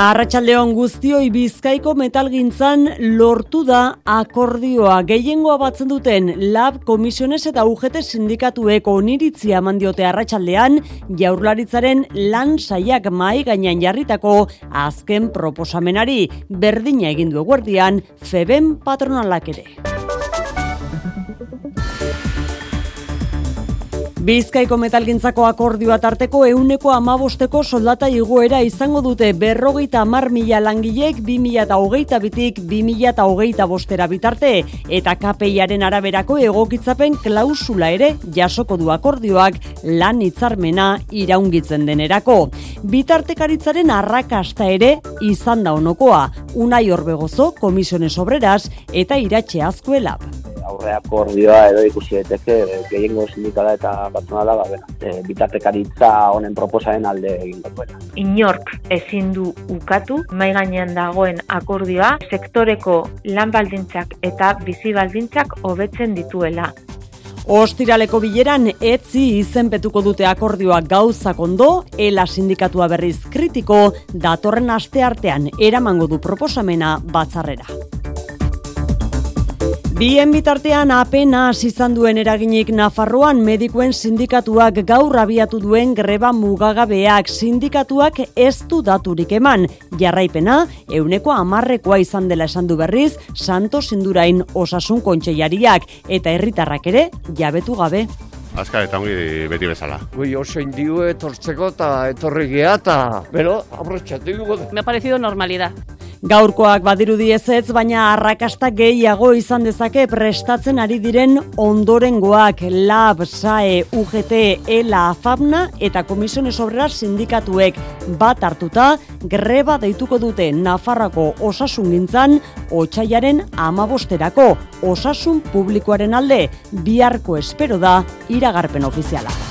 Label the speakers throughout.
Speaker 1: Arratxaldeon guztioi bizkaiko metalgintzan lortu da akordioa. Gehiengoa batzen duten lab komisiones eta UGT sindikatuek oniritzia mandiote arratsaldean jaurlaritzaren lan saiak mai gainean jarritako azken proposamenari berdina egin du eguerdian feben patronalak ere. Bizkaiko metalgintzako akordioa tarteko euneko amabosteko soldata igoera izango dute berrogeita mar mila langilek bi mila eta hogeita bitik bi mila eta hogeita bostera bitarte. Eta kapeiaren araberako egokitzapen klausula ere jasoko du akordioak lan hitzarmena iraungitzen denerako. Bitartekaritzaren arrakasta ere izan da onokoa, unai horbegozo komisiones obreras eta iratxe azkuelab
Speaker 2: aurre akordioa edo ikusi daiteke gehiengo sindikala eta patronala ba bena e, bitartekaritza honen proposaren alde egin duela.
Speaker 3: Inork ezin du ukatu mai gainean dagoen akordioa sektoreko lan baldintzak eta bizi baldintzak hobetzen dituela.
Speaker 1: Ostiraleko bileran etzi izenpetuko dute akordioa gauzak ondo, ela sindikatua berriz kritiko, datorren aste artean eramango du proposamena batzarrera. Bien bitartean apenas izan duen eraginik Nafarroan medikuen sindikatuak gaur abiatu duen greba mugagabeak sindikatuak ez du daturik eman. Jarraipena, euneko amarrekoa izan dela esan du berriz, Santos Indurain osasun kontseiariak eta herritarrak ere jabetu gabe.
Speaker 4: Azka eta ongi beti bezala.
Speaker 5: Gui oso indio etortzeko eta etorri geha bero, abrotxatu dugu.
Speaker 6: Me ha parecido normalidad.
Speaker 1: Gaurkoak badirudi ezetz, baina arrakasta gehiago izan dezake prestatzen ari diren ondorengoak LAB, SAE, UGT, ELA, FABNA eta Komisiones Obrera sindikatuek bat hartuta greba deituko dute Nafarrako osasun gintzan otxaiaren amabosterako osasun publikoaren alde biharko espero da iragarpen ofiziala.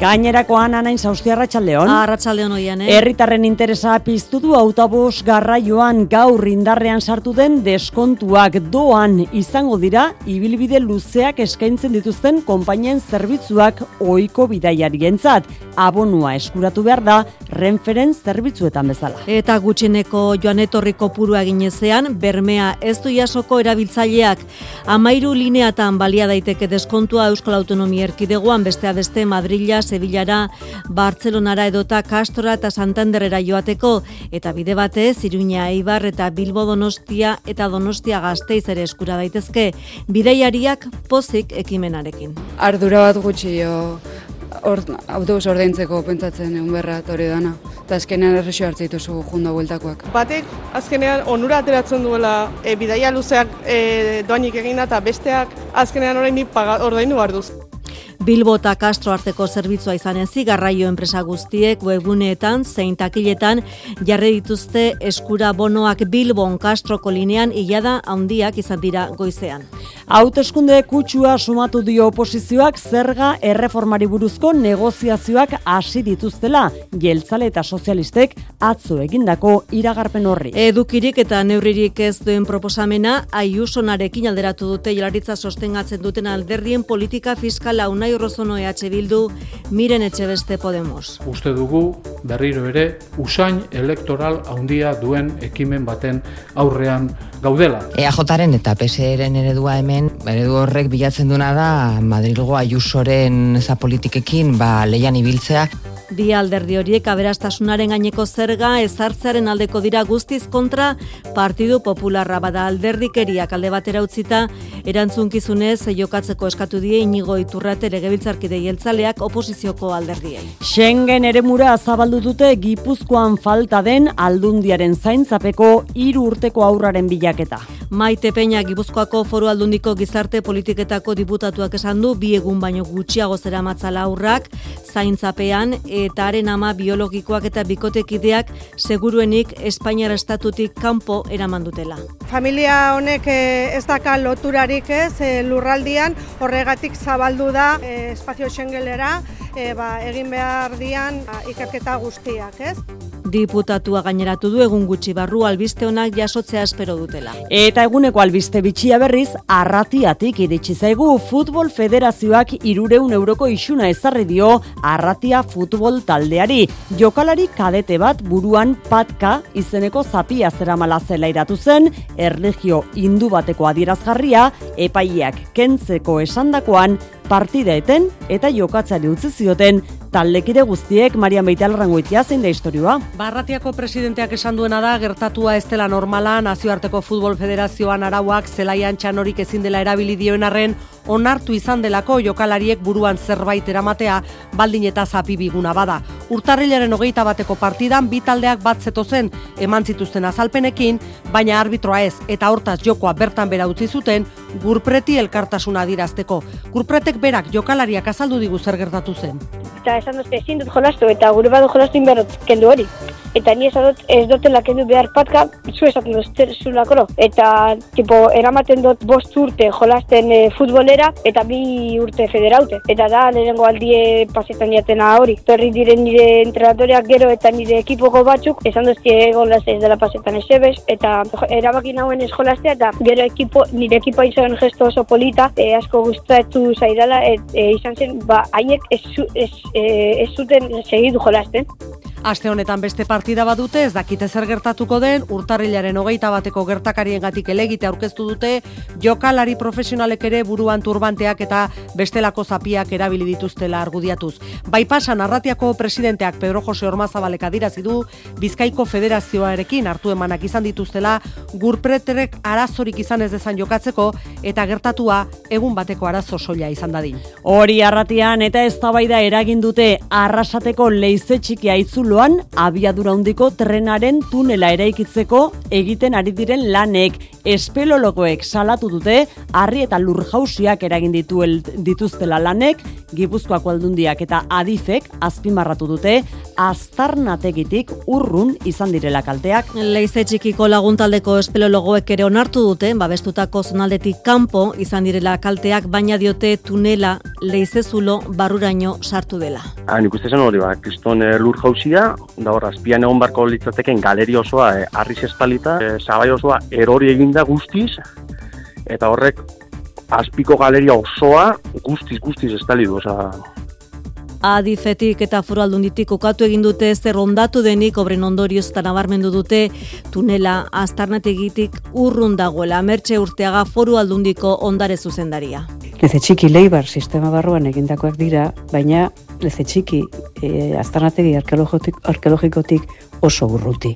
Speaker 1: Gainerakoan anain zauzti arratsaldeon.
Speaker 6: Arratsaldeon oian, eh?
Speaker 1: Herritarren interesa piztu du autobus garraioan gaur indarrean sartu den deskontuak doan izango dira ibilbide luzeak eskaintzen dituzten konpainien zerbitzuak ohiko bidaiarientzat. Abonua eskuratu behar da renferen zerbitzuetan bezala.
Speaker 6: Eta gutxineko joan etorriko purua ginezean, bermea ez du jasoko erabiltzaileak amairu lineatan balia daiteke deskontua Euskal Autonomia Erkidegoan bestea beste Madrila, Sevillara, Bartzelonara edota Castora eta Santanderera joateko eta bide batez Iruña Eibar eta Bilbo Donostia eta Donostia Gasteiz ere eskura daitezke bidaiariak pozik ekimenarekin.
Speaker 7: Ardura bat gutxi jo Or, autobus ordaintzeko pentsatzen egun berra hori dana. Eta azkenean erresio hartzea dituzu junda bueltakoak.
Speaker 8: Batek azkenean onura ateratzen duela e, bidaia luzeak e, doainik egina eta besteak azkenean orain ordaindu behar duz.
Speaker 6: Bilbo eta Castro arteko zerbitzua izan ezi garraio enpresa guztiek webguneetan zein takiletan jarri dituzte eskura bonoak Bilbon Castroko linean ilada handiak izan dira goizean.
Speaker 1: Hauteskunde kutsua sumatu dio oposizioak zerga erreformari buruzko negoziazioak hasi dituztela, jeltzale eta sozialistek atzo egindako iragarpen horri.
Speaker 6: Edukirik eta neurririk ez duen proposamena, aiusonarekin alderatu dute jelaritza sostengatzen duten alderdien politika fiskala unai Urrozono EH Bildu, miren etxe beste Podemos.
Speaker 9: Uste dugu berriro ere usain elektoral handia duen ekimen baten aurrean gaudela.
Speaker 10: EAJaren eta PSRen eredua hemen, eredu horrek bilatzen duna da Madrilgo Ayusoren za politikekin ba, leian ibiltzea.
Speaker 6: Bi alderdi horiek aberastasunaren gaineko zerga ezartzearen aldeko dira guztiz kontra Partidu Popularra bada alderdikeriak alde batera utzita erantzunkizunez jokatzeko eskatu die inigo iturrate legebiltzarkide jeltzaleak oposizioko alderdiei.
Speaker 1: Schengen eremura zabaldu dute Gipuzkoan falta den aldundiaren zaintzapeko hiru urteko aurraren bilaketa.
Speaker 6: Maite Peña Gipuzkoako foru aldundiko gizarte politiketako diputatuak esan du bi egun baino gutxiago zera matzala aurrak zaintzapean eta haren ama biologikoak eta bikotekideak seguruenik Espainiar estatutik kanpo eraman dutela.
Speaker 11: Familia honek eh, ez daka loturarik ez eh, lurraldian horregatik zabaldu da eh, espazio Schengelera ba, egin behar dian ba, ikerketa guztiak ez.
Speaker 6: Diputatua gaineratu du egun gutxi barru albiste honak jasotzea espero dutela.
Speaker 1: Eta eguneko albiste bitxia berriz, arratiatik iritsi zaigu Futbol Federazioak irureun euroko isuna ezarri dio arratia futbol taldeari. Jokalari kadete bat buruan patka izeneko zapia zeramala zela iratu zen, erlegio hindu bateko adierazgarria, epaileak kentzeko esandakoan partida eten eta jokatzari utzi zioten taldekide guztiek Marian Beitalrangoitia zein da historioa.
Speaker 12: Barratiako presidenteak esan duena da gertatua ez dela normala nazioarteko futbol federazioan arauak zelaian txanorik ezin dela erabili dioen arren onartu izan delako jokalariek buruan zerbait eramatea baldin eta zapi biguna bada. Urtarrilaren hogeita bateko partidan bi taldeak bat zetozen eman zituzten azalpenekin, baina arbitroa ez eta hortaz jokoa bertan bera utzi zuten gurpreti elkartasuna adirazteko. Gurpretek berak jokalariak azaldu digu zer gertatu zen.
Speaker 13: Eta esan dut ezin dut jolastu eta gure badu jolastu inberot kendu hori. Eta ni esan dut ez dutela kendu behar patka, zu esaten dut zulakoro. Eta tipo, eramaten dut bost urte jolasten e, futbolera eta bi urte federaute. Eta da lehenengo aldie pasetan jatena hori. Torri diren nire entrenatoriak gero eta nire ekipoko batzuk esan dut egon ez dela pasetan esebes. Eta erabaki nauen ez jolastea eta gero ekipo, nire ekipa izan gesto oso polita, e, asko gustatu zaidala, et, e, izan zen, ba, haiek ez, ez, ez zuten segidu jolasten.
Speaker 12: Aste honetan beste partida badute, ez dakite zer gertatuko den, urtarrilaren hogeita bateko gertakarien gatik elegite aurkeztu dute, jokalari profesionalek ere buruan turbanteak eta bestelako zapiak erabili dituztela argudiatuz. Bai pasan arratiako presidenteak Pedro Jose Ormazabalek adirazi du, Bizkaiko Federazioarekin hartu emanak izan dituztela, gurpreterek arazorik izan ez dezan jokatzeko, eta gertatua egun bateko arazo soila izan dadin.
Speaker 1: Hori arratian eta ez eragin dute arrasateko leize txiki aitzulu inguruan abiadura handiko trenaren tunela eraikitzeko egiten ari diren lanek espelologoek salatu dute harri eta lurjausiak eragin dituel dituztela lanek Gipuzkoako aldundiak eta adifek azpimarratu dute aztarnategitik urrun izan direla kalteak.
Speaker 6: Leize txikiko laguntaldeko espelologoek ere onartu dute, babestutako zonaldetik kanpo izan direla kalteak, baina diote tunela leize zulo barruraino sartu dela.
Speaker 2: Ha, ah, nik uste zen hori, ba, kriston e, lur jausia, da hor, azpian egon barko litzateken galeri osoa, e, arriz estalita, e, zabai osoa erori eginda guztiz, eta horrek azpiko galeria osoa guztiz guztiz estali du, oza,
Speaker 6: Adifetik eta foru aldunditik okatu egin dute zer ondatu denik obren ondorioz eta nabarmendu dute tunela aztarnategitik urrun dagoela mertxe urteaga foru aldundiko ondare zuzendaria.
Speaker 14: Leze txiki leibar sistema barruan egindakoak dira, baina leze txiki e, aztarnategi arkeologikotik oso urruti.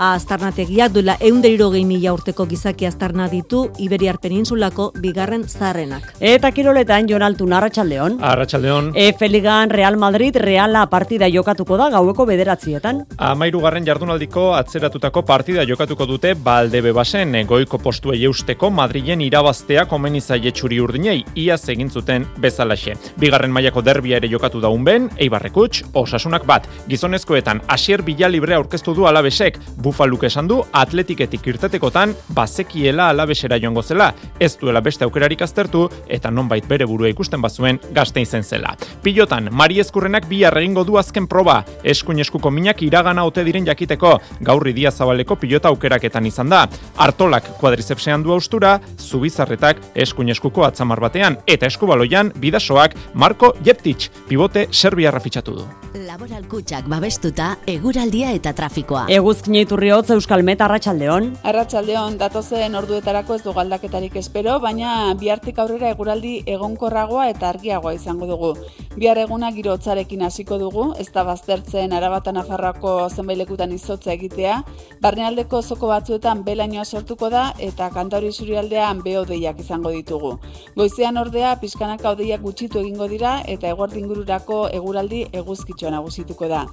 Speaker 6: Aztarnategiak duela eunderiro mila urteko gizaki aztarna ditu Iberiar Peninsulako bigarren zarrenak.
Speaker 1: Eta kiroletan Jonaltu Arratsaldeon.
Speaker 15: Arratxaldeon.
Speaker 1: Efe Ligan Real Madrid Reala partida jokatuko da gaueko bederatzietan.
Speaker 15: Amairu garren jardunaldiko atzeratutako partida jokatuko dute balde bebasen goiko postu eusteko Madrilen irabaztea komeni zaietxuri urdinei iaz egin zuten bezalaxe. Bigarren mailako derbia ere jokatu da unben, eibarrekuts, osasunak bat. Gizonezkoetan, asier bila libre aurkeztu du alabesek, Bufaluk esan du atletiketik irtetekotan bazekiela alabesera joango zela, ez duela beste aukerarik aztertu eta nonbait bere burua ikusten bazuen gazte izen zela. Pilotan, Mari Eskurrenak bi egingo du azken proba, eskuin eskuko minak iragana ote diren jakiteko, gaurri dia zabaleko pilota aukeraketan izan da. Artolak kuadrizepsean du austura, zubizarretak eskuin eskuko atzamar batean, eta eskubaloian bidasoak Marko Jeptic, pivote serbiarra fitxatu du.
Speaker 16: Laboral kutsak babestuta, eguraldia eta trafikoa.
Speaker 1: Eguzkineitu Urriotz Euskal Meta Arratsaldeon.
Speaker 17: Arratsaldeon datozen orduetarako ez du galdaketarik espero, baina bihartik aurrera eguraldi egonkorragoa eta argiagoa izango dugu. Bihar eguna giro hotzarekin hasiko dugu, ez da baztertzen arabatan afarrako zenbailekutan izotza egitea, barnealdeko zoko batzuetan belainoa sortuko da eta kantauri surialdean beodeiak izango ditugu. Goizean ordea, pizkanaka odeiak gutxitu egingo dira eta eguardingururako eguraldi eguzkitxoa nagusituko da.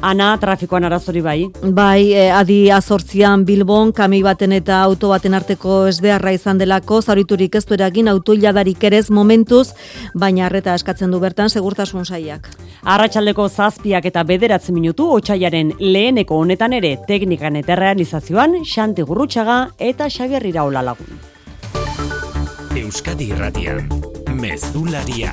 Speaker 1: Ana, trafikoan arazori bai.
Speaker 6: Bai, e, adi azortzian Bilbon, kami baten eta auto baten arteko ez beharra izan delako, zauriturik ez eragin auto hiladarik erez momentuz, baina arreta eskatzen du bertan segurtasun saiak.
Speaker 1: Arratxaldeko zazpiak eta bederatzen minutu, otxaiaren leheneko honetan ere teknikan eta realizazioan, Xanti Gurrutxaga eta Xabier Iraola lagun.
Speaker 18: Euskadi Irratian, Mezularia.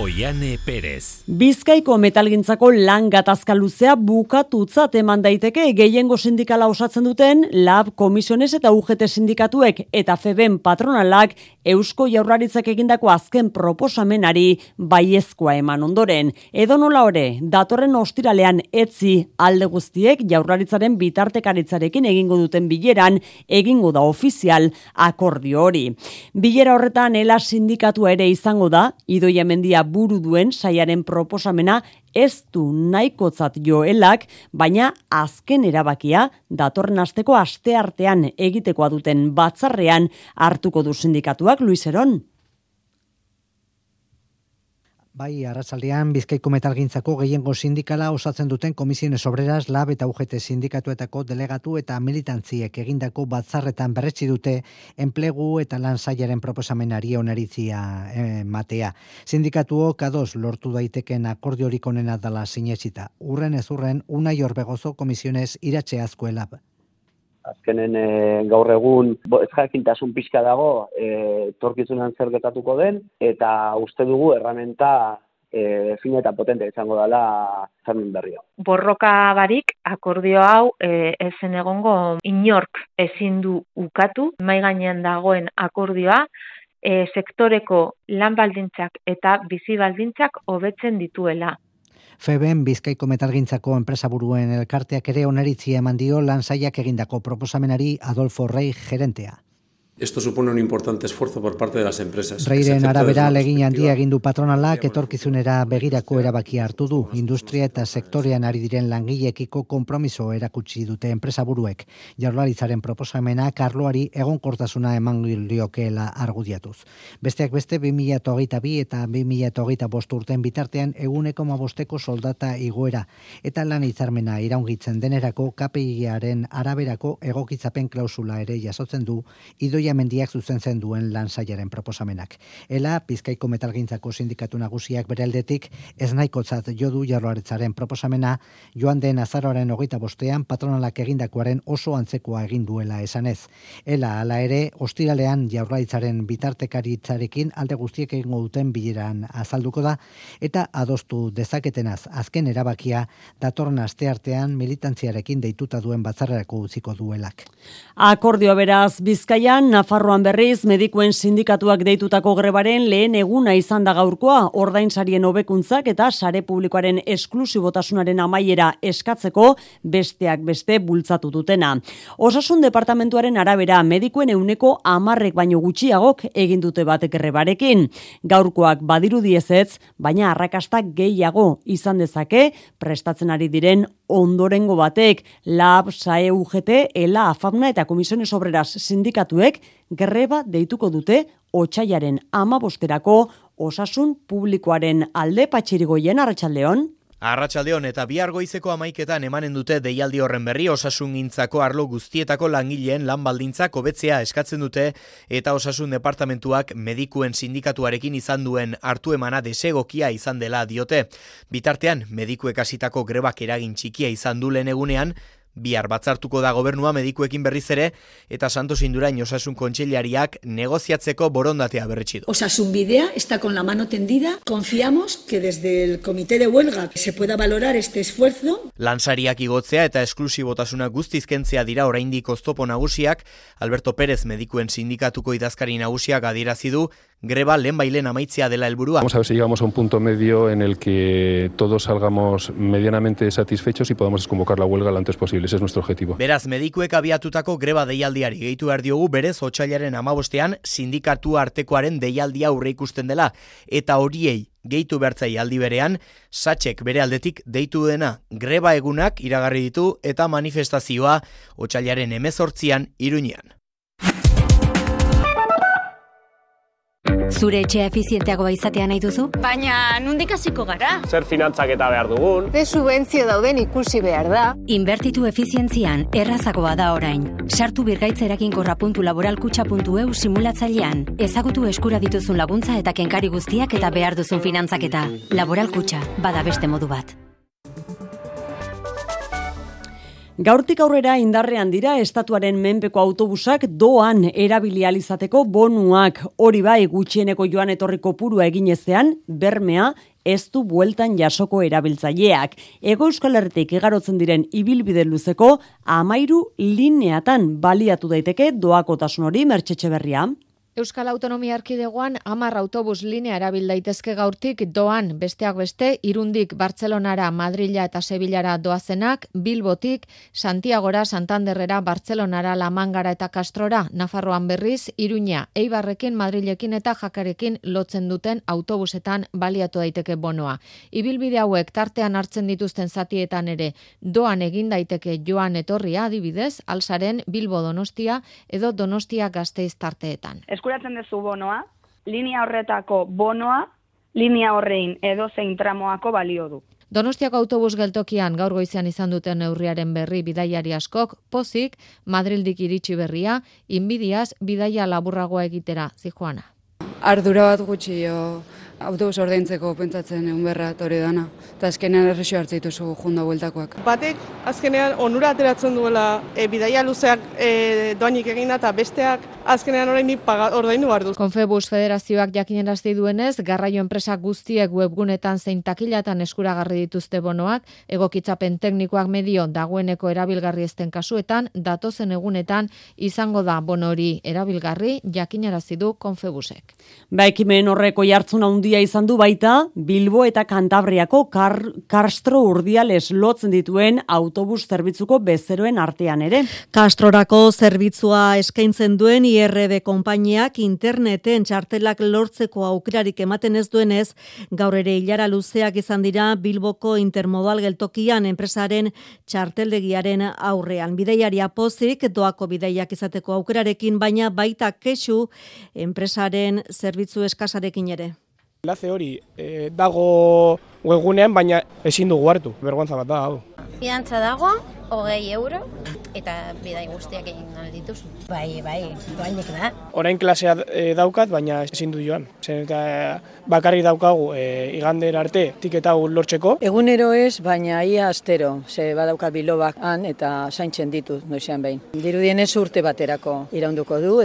Speaker 19: Oiane Perez.
Speaker 1: Bizkaiko metalgintzako lan gatazka luzea bukatutzat eman daiteke gehiengo sindikala osatzen duten lab komisiones eta UGT sindikatuek eta FEBEN patronalak Eusko Jaurlaritzak egindako azken proposamenari baiezkoa eman ondoren. Edo nola ore, datorren ostiralean etzi alde guztiek Jaurlaritzaren bitartekaritzarekin egingo duten bileran egingo da ofizial akordio hori. Bilera horretan ela sindikatua ere izango da, idoia mendia buru duen saiaren proposamena ez du nahikotzat joelak, baina azken erabakia datorren asteko aste artean egitekoa duten batzarrean hartuko du sindikatuak Luis Eron.
Speaker 20: Bai, arratsaldean Bizkaiko metalgintzako gehiengo sindikala osatzen duten komisiones obreras lab eta UGT sindikatuetako delegatu eta militantziek egindako batzarretan berretsi dute enplegu eta lan sailaren proposamenari onaritzia eh, matea. Sindikatuok ados lortu daiteken akordiorik onena dala sinetsita. Urren ez urren, unai horbegozo komisiones iratxe azkoela
Speaker 2: azkenen e, gaur egun bo, ez jakintasun pixka dago e, torkizunan zer getatuko den eta uste dugu erramenta e, fin eta potente izango dela zamin berria.
Speaker 3: Borroka barik akordio hau e, ezen egongo inork ezin du ukatu, mai gainean dagoen akordioa e, sektoreko lan baldintzak eta bizi baldintzak hobetzen dituela.
Speaker 20: Feben Bizkaiko metalgintzako enpresa buruen elkarteak ere oneritzia eman dio lan egindako proposamenari Adolfo Rey gerentea.
Speaker 21: Esto supone un importante esfuerzo por parte de las empresas.
Speaker 20: Reiren arabera legin handia egin du patronalak etorkizunera begirako erabakia hartu du. Industria eta sektorean ari diren langileekiko konpromiso erakutsi dute enpresa buruek. Jaurlaritzaren proposamena karloari egonkortasuna eman liokeela argudiatuz. Besteak beste 2022 eta 2025 urten bitartean eguneko mabosteko soldata igoera eta lan hitzarmena iraungitzen denerako KPIaren araberako egokitzapen klausula ere jasotzen du idoia mendiak zuzen zen duen lansaiaren proposamenak. Ela, Bizkaiko metalgintzako sindikatu nagusiak bere aldetik, ez nahikotzat jodu jarroaretzaren proposamena, joan den azaroaren hogeita bostean patronalak egindakoaren oso antzekoa egin duela esanez. Ela, ala ere, ostiralean jaurlaritzaren bitartekaritzarekin alde guztiek egingo duten bileran azalduko da, eta adostu dezaketenaz azken erabakia datorren asteartean militantziarekin deituta duen batzarrerako utziko duelak.
Speaker 1: Akordio beraz Bizkaian Nafarroan berriz medikuen sindikatuak deitutako grebaren lehen eguna izan da gaurkoa ordainsarien hobekuntzak eta sare publikoaren esklusibotasunaren amaiera eskatzeko besteak beste bultzatu dutena. Osasun departamentuaren arabera medikuen euneko amarrek baino gutxiagok egin dute batek grebarekin. Gaurkoak badiru diezetz, baina arrakastak gehiago izan dezake prestatzen ari diren ondorengo batek LAB, SAE, UGT, ELA, AFAMNA eta Komisiones Obreras sindikatuek greba deituko dute otxaiaren amabosterako osasun publikoaren alde patxirigoien arratsaldeon.
Speaker 22: Arratsaldeon eta bihar goizeko amaiketan emanen dute deialdi horren berri osasun gintzako arlo guztietako langileen lan baldintzak hobetzea eskatzen dute eta osasun departamentuak medikuen sindikatuarekin izan duen hartu emana desegokia izan dela diote. Bitartean, medikuek hasitako grebak eragin txikia izan du lehen egunean, Bihar batzartuko da gobernua medikuekin berriz ere eta Santos Indurain osasun kontseilariak negoziatzeko borondatea berretsi du.
Speaker 23: Osasun bidea está con la mano tendida. Confiamos que desde el comité de huelga se pueda valorar este esfuerzo.
Speaker 22: Lansariak igotzea eta esklusibotasuna guztiz kentzea dira oraindik oztopo nagusiak. Alberto Pérez medikuen sindikatuko idazkari nagusiak adierazi du greba lehen bailen amaitzea dela helburua.
Speaker 24: Vamos a ver si llegamos a un punto medio en el que todos salgamos medianamente satisfechos y podamos desconvocar la huelga lo antes posible. Ese es nuestro objetivo.
Speaker 22: Beraz, medikuek abiatutako greba deialdiari gehitu behar diogu berez otxailaren amabostean sindikatu artekoaren deialdia aurre ikusten dela eta horiei gehitu behartzai aldi berean, satxek bere aldetik deitu dena greba egunak iragarri ditu eta manifestazioa otxailaren emezortzian iruñean.
Speaker 12: Zure etxea efizienteagoa izatea nahi duzu?
Speaker 25: Baina, nundik hasiko gara?
Speaker 26: Zer finantzak eta behar dugun?
Speaker 25: Ze subentzio dauden ikusi behar da?
Speaker 12: Inbertitu efizientzian errazagoa da orain. Sartu birgaitzerakin laboralkutxa.eu simulatzailean. Ezagutu eskura dituzun laguntza eta kenkari guztiak eta behar duzun finantzaketa. Laboralkutxa, bada beste modu bat.
Speaker 1: Gaurtik aurrera indarrean dira estatuaren menpeko autobusak doan erabilializateko bonuak hori bai gutxieneko joan etorriko purua eginezean, bermea, ez du bueltan jasoko erabiltzaileak. Ego Euskal Herritik igarotzen diren ibilbide luzeko amairu lineatan baliatu daiteke doakotasun hori mertxetxe berria.
Speaker 27: Euskal Autonomia Erkidegoan hamar autobus linea erabil daitezke gaurtik doan besteak beste irundik Bartzelonara, Madrila eta Sevillara doazenak, Bilbotik, Santiagora, Santanderrera, Bartzelonara, Lamangara eta Kastrora, Nafarroan berriz, Iruña, Eibarrekin, Madrilekin eta Jakarekin lotzen duten autobusetan baliatu daiteke bonoa. Ibilbide hauek tartean hartzen dituzten zatietan ere doan egin daiteke joan etorria adibidez, alsaren Bilbo Donostia edo Donostia Gasteiz tarteetan
Speaker 28: eskuratzen duzu bonoa, linea horretako bonoa, linea horrein edo zein tramoako balio du.
Speaker 27: Donostiako autobus geltokian gaur goizean izan duten neurriaren berri bidaiari askok, pozik, Madrildik iritsi berria, inbidiaz bidaia laburragoa egitera, zijoana.
Speaker 29: Ardura bat gutxi jo, autobus ordaintzeko pentsatzen egun berra hori dana. Eta azkenean errexio hartze dituzu junda bueltakoak.
Speaker 30: Batek azkenean onura ateratzen duela e, bidaia luzeak e, doainik egina eta besteak azkenean orain ordaindu behar duz.
Speaker 27: Konfebus Federazioak jakinerazti duenez, garraio enpresak guztiek webgunetan zein takilatan eskuragarri dituzte bonoak, egokitzapen teknikoak medio dagoeneko erabilgarri ezten kasuetan, datozen egunetan izango da bonori erabilgarri jakinarazi du Konfebusek.
Speaker 1: Ba ekimen horreko jartzuna handia izan du baita Bilbo eta Kantabriako kar, Castro urdiales lotzen dituen autobus zerbitzuko bezeroen artean ere.
Speaker 6: Castrorako zerbitzua eskaintzen duen IRB konpainiak interneten txartelak lortzeko aukerarik ematen ez duenez, gaur ere hilara luzeak izan dira Bilboko intermodal geltokian enpresaren txarteldegiaren aurrean. Bideiaria pozik doako bideiak izateko aukerarekin, baina baita kesu enpresaren zerbitzu eskasarekin ere.
Speaker 30: Enlace hori e, dago webgunean, baina ezin dugu hartu, bergontza bat da, hau.
Speaker 31: Fiantza dago, hogei euro, eta bidai guztiak egin dituzu. Bai, bai, doainek da.
Speaker 30: Orain klasea e, daukat, baina ezin du joan. Zer eta bakarri daukagu e, igander arte tiketa lortzeko.
Speaker 32: Egunero ez, baina ia astero, ze badaukat bilobak han eta zaintzen ditut noizean behin. Dirudien ez urte baterako iraunduko du.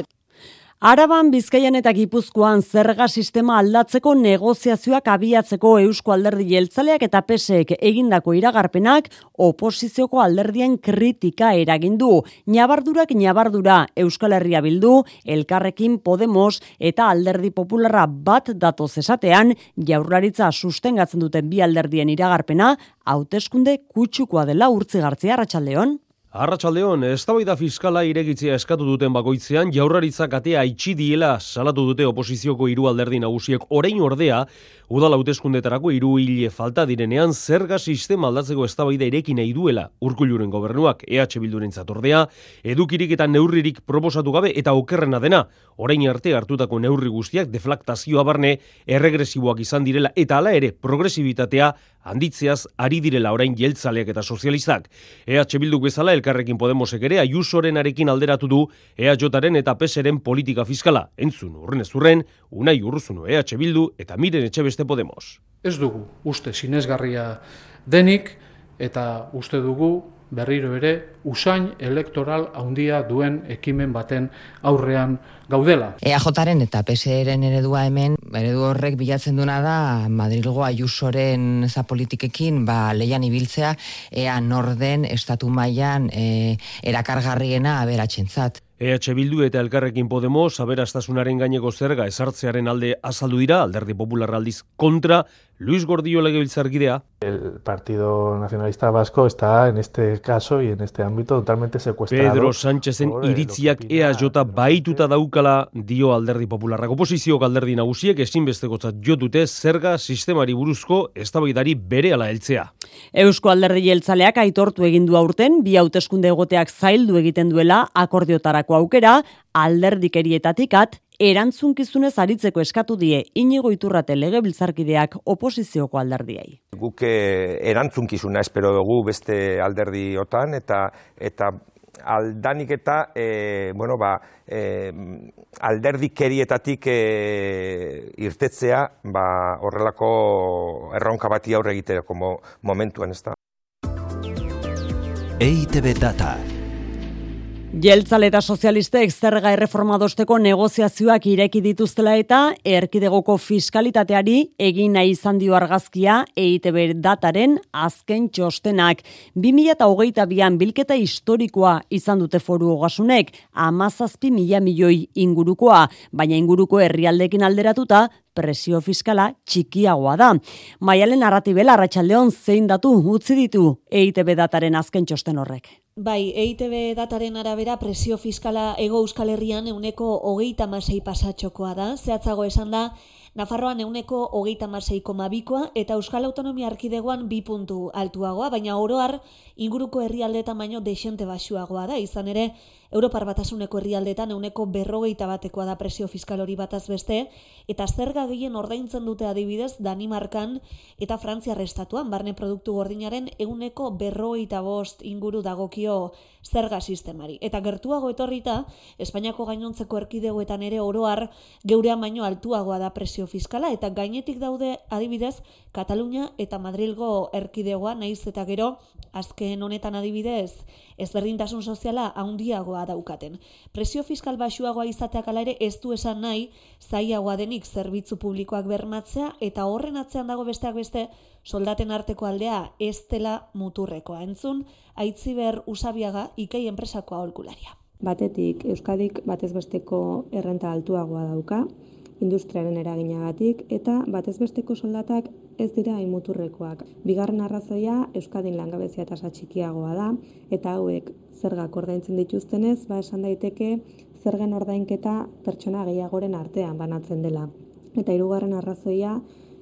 Speaker 1: Araban Bizkaian eta Gipuzkoan zerga sistema aldatzeko negoziazioak abiatzeko Eusko Alderdi Jeltzaleak eta PSek egindako iragarpenak oposizioko alderdien kritika eragin du. Nabardurak nabardura Euskal Herria bildu, Elkarrekin Podemos eta Alderdi Popularra bat datoz esatean, jaurlaritza sustengatzen duten bi alderdien iragarpena, hauteskunde kutsukoa dela urtzigartzea Arratsaldeon.
Speaker 33: Arratsaldeon, eztabaida fiskala iregitzea eskatu duten bakoitzean jaurlaritzak atea itxi diela salatu dute oposizioko hiru alderdi nagusiek. Orain ordea udal hauteskundetarako hiru hile falta direnean zerga sistema aldatzeko eztabaida irekin nahi duela Urkulluren gobernuak EH Bildurentzat ordea edukirik eta neurririk proposatu gabe eta okerrena dena orain arte hartutako neurri guztiak deflaktazioa barne erregresiboak izan direla eta hala ere progresibitatea handitzeaz ari direla orain jeltzaleak eta sozialistak. EH Bilduk bezala elkarrekin Podemosek ere Ayusoren arekin alderatu du EHJaren eta PSren politika fiskala. Entzun, urren ez urren, unai urruzunu EH Bildu eta miren etxe beste Podemos.
Speaker 34: Ez dugu uste sinezgarria denik eta uste dugu berriro ere usain elektoral handia duen ekimen baten aurrean gaudela.
Speaker 35: EAJaren eta PSRen eredua hemen, eredu horrek bilatzen duna da Madrilgo Ayusoren za politikekin ba, leian ibiltzea ea norden estatu mailan e, erakargarriena aberatsentzat.
Speaker 33: EH Bildu eta Elkarrekin Podemos aberastasunaren gaineko zerga esartzearen alde azaldu dira, alderdi popular aldiz kontra, Luis Gordillo legebiltzargidea.
Speaker 36: El Partido Nacionalista Vasco está en este caso y en este ámbito totalmente secuestrado.
Speaker 33: Pedro Sánchezen iritziak EAJ baituta daukala dio alderdi popularrak. Oposizio alderdi nagusiek ezinbestekotzat jotute zerga sistemari buruzko eztabaidari bere ala heltzea.
Speaker 1: Eusko alderdi jeltzaleak aitortu egin du aurten bi hauteskunde egoteak zaildu egiten duela akordiotarako aukera alderdikerietatik at erantzunkizunez aritzeko eskatu die inigo iturrate legebiltzarkideak oposizioko alderdiai.
Speaker 37: Guk eh, erantzunkizuna espero dugu beste alderdiotan eta eta aldanik eta e, bueno, ba, e, alderdikerietatik e, irtetzea ba, horrelako erronka bati aurre egiteko momentuan ez da.
Speaker 12: EITB Data.
Speaker 1: Jeltzale eta sozialistek zerga erreforma dosteko negoziazioak ireki dituztela eta erkidegoko fiskalitateari egin nahi izan dio argazkia EITB dataren azken txostenak. 2008an bilketa historikoa izan dute foru hogasunek, amazazpi mila milioi ingurukoa, baina inguruko herrialdekin alderatuta presio fiskala txikiagoa da. Maialen arratibela arratsaldeon zein datu utzi ditu EITB dataren azken txosten horrek.
Speaker 38: Bai, EITB dataren arabera presio fiskala ego euskal herrian euneko hogeita masei pasatxokoa da. Zehatzago esan da, Nafarroan euneko hogeita masei komabikoa eta Euskal Autonomia Arkidegoan bi puntu altuagoa, baina oroar inguruko herrialdetan baino desente basuagoa da. Izan ere, Europar batasuneko herrialdetan euneko berrogeita batekoa da presio fiskal hori bataz beste, eta zerga gehien ordaintzen dute adibidez Danimarkan eta Frantzia restatuan, barne produktu gordinaren euneko berrogeita bost inguru dagokio zerga sistemari. Eta gertuago etorrita, Espainiako gainontzeko erkidegoetan ere oroar geurean baino altuagoa da presio fiskala, eta gainetik daude adibidez Katalunia eta Madrilgo erkidegoa naiz eta gero, azken honetan adibidez, ezberdintasun soziala handiagoa daukaten. Presio fiskal basuagoa izateak ala ere ez du esan nahi zaiagoa denik zerbitzu publikoak bermatzea eta horren atzean dago besteak beste soldaten arteko aldea ez dela muturrekoa. Entzun, aitziber usabiaga ikei enpresakoa holkularia.
Speaker 39: Batetik, Euskadik batez besteko errenta altuagoa dauka, industriaren eraginagatik eta batez besteko soldatak ez dira imuturrekoak. Bigarren arrazoia Euskadin langabezia tasa txikiagoa da eta hauek zergak ordaintzen dituztenez, ba esan daiteke zergen ordainketa pertsona gehiagoren artean banatzen dela. Eta hirugarren arrazoia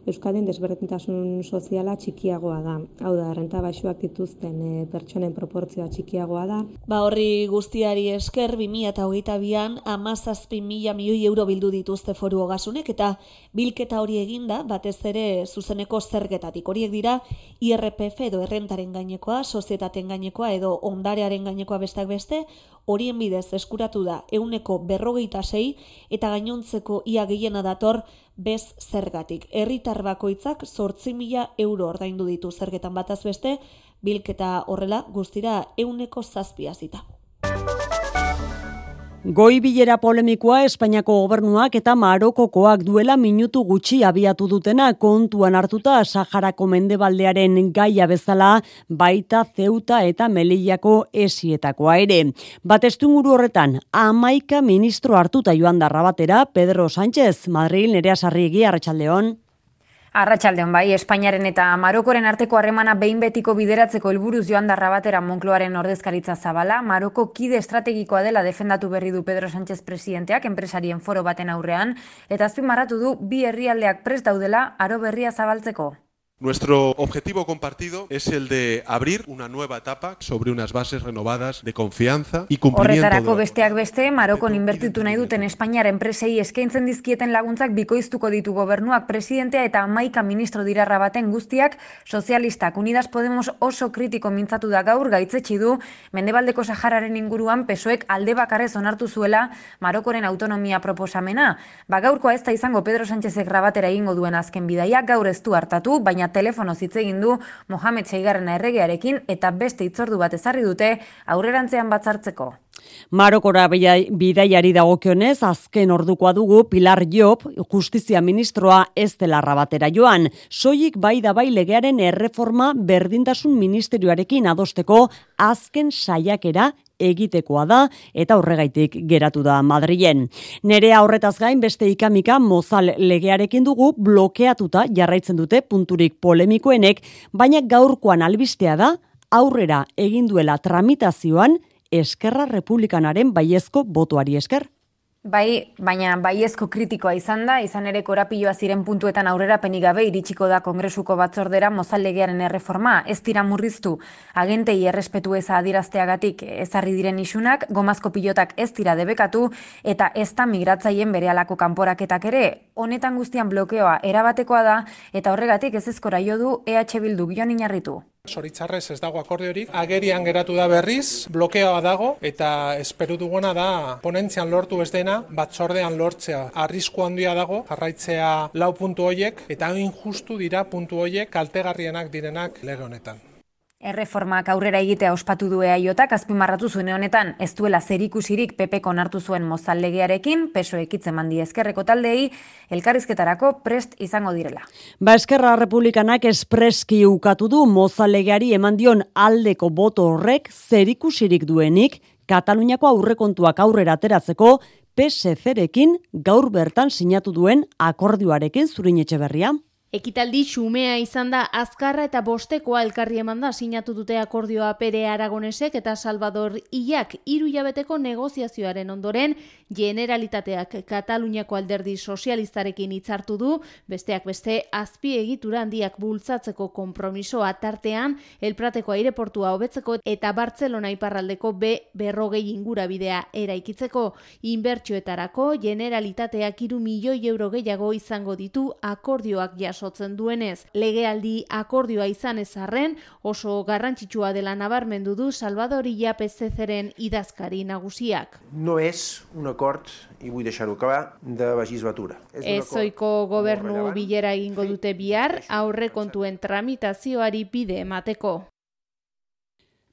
Speaker 39: Euskadin desberdintasun soziala txikiagoa da. Hau da, renta baxuak dituzten e, pertsonen proportzioa txikiagoa da.
Speaker 38: Ba horri guztiari esker, 2008an amazazpi mila milioi euro bildu dituzte foru hogasunek, eta bilketa hori eginda, batez ere zuzeneko zergetatik. Horiek dira, IRPF edo errentaren gainekoa, sozietaten gainekoa edo ondarearen gainekoa bestak beste, horien bidez eskuratu da euneko berrogeita sei eta gainontzeko ia gehiena dator bez zergatik. Herritar bakoitzak zortzi mila euro ordaindu ditu zergetan bataz beste, bilketa horrela guztira euneko zazpia zita.
Speaker 1: Goi bilera polemikoa Espainiako gobernuak eta Marokokoak duela minutu gutxi abiatu dutena kontuan hartuta Saharako mendebaldearen gaia bezala baita zeuta eta melillako esietakoa ere. Batestunguru horretan, amaika ministro hartuta joan darra batera Pedro Sánchez, Madrid, Nerea Sarriegi, Arratxaldeon.
Speaker 40: Arratxaldeon bai, Espainiaren eta Marokoren arteko harremana behin betiko bideratzeko helburuz joan darra batera Monkloaren ordezkaritza zabala, Maroko kide estrategikoa dela defendatu berri du Pedro Sánchez presidenteak enpresarien foro baten aurrean, eta azpimarratu du bi herrialdeak prest daudela aro berria zabaltzeko.
Speaker 41: Nuestro objetivo compartido es el de abrir una nueva etapa sobre unas bases renovadas de confianza y cumplimiento.
Speaker 40: Horretarako besteak beste, Marokon inbertitu nahi duten Espainiar enpresei eskaintzen dizkieten laguntzak bikoiztuko ditu gobernuak presidentea eta maika ministro dirarra baten guztiak, sozialistak Unidas Podemos oso kritiko mintzatu da gaur gaitzetsi du Mendebaldeko Sahararen inguruan pesoek alde bakarrez onartu zuela Marokoren autonomia proposamena. Ba gaurkoa ez da izango Pedro Sánchezek rabatera egingo duen azken bidaia, gaur ez du hartatu, baina telefono hitz egin du Mohamed Seigarren erregearekin eta beste hitzordu bat ezarri dute aurrerantzean batzartzeko.
Speaker 1: Marokora bidaiari dagokionez azken ordukoa dugu Pilar Job justizia ministroa ez dela rabatera joan. Soilik bai da bai legearen erreforma berdintasun ministerioarekin adosteko azken saiakera egitekoa da eta horregaitik geratu da Madrilen. Nerea horretaz gain beste ikamika mozal legearekin dugu blokeatuta jarraitzen dute punturik polemikoenek, baina gaurkoan albistea da aurrera egin duela tramitazioan Eskerra Republikanaren baiezko botuari esker.
Speaker 40: Bai, baina baiezko kritikoa izan da, izan ere korapioa ziren puntuetan aurrera gabe iritsiko da kongresuko batzordera mozallegearen erreforma, ez dira murriztu, agentei errespetu eza adirazteagatik ezarri diren isunak, gomazko pilotak ez dira debekatu, eta ez da migratzaien bere alako kanporaketak ere, honetan guztian blokeoa erabatekoa da, eta horregatik ez ezkora jo EH Bildu gion inarritu.
Speaker 42: Soritzarrez ez dago akordiorik, agerian geratu da berriz, blokeoa dago eta esperu duguna da ponentzian lortu ez dena, batzordean lortzea arrisku handia dago, jarraitzea lau puntu hoiek eta hain justu dira puntu hoiek kaltegarrienak direnak lege honetan.
Speaker 40: Erreformak aurrera egitea ospatu du eaiotak azpimarratu zuen honetan ez duela zerikusirik pepeko onartu zuen mozallegearekin, peso ekitzen mandi ezkerreko taldei, elkarrizketarako prest izango direla.
Speaker 1: Ba eskerra republikanak espreski ukatu du mozallegeari eman dion aldeko boto horrek zerikusirik duenik, Kataluniako aurrekontuak aurrera ateratzeko PSC-rekin gaur bertan sinatu duen akordioarekin zurin etxe berria.
Speaker 12: Ekitaldi xumea izan da azkarra eta bostekoa elkarri eman da sinatu dute akordioa Pere Aragonesek eta Salvador Iak hiru jabeteko negoziazioaren ondoren generalitateak Kataluniako alderdi sozialistarekin hitzartu du, besteak beste azpi egitura handiak bultzatzeko konpromisoa tartean Elprateko aireportua hobetzeko eta Bartzelona iparraldeko B berrogei ingurabidea eraikitzeko. Inbertsioetarako generalitateak hiru milioi euro gehiago izango ditu akordioak jaso jasotzen duenez. Legealdi akordioa izan ezarren oso garrantzitsua dela nabarmendu du Salvadorilla PCCren idazkari nagusiak.
Speaker 43: No és un acord, i vull deixar-ho acabar, de legislatura.
Speaker 12: Ez oiko gobernu bilera egingo dute bihar, aurre kontuen tramitazioari bide emateko.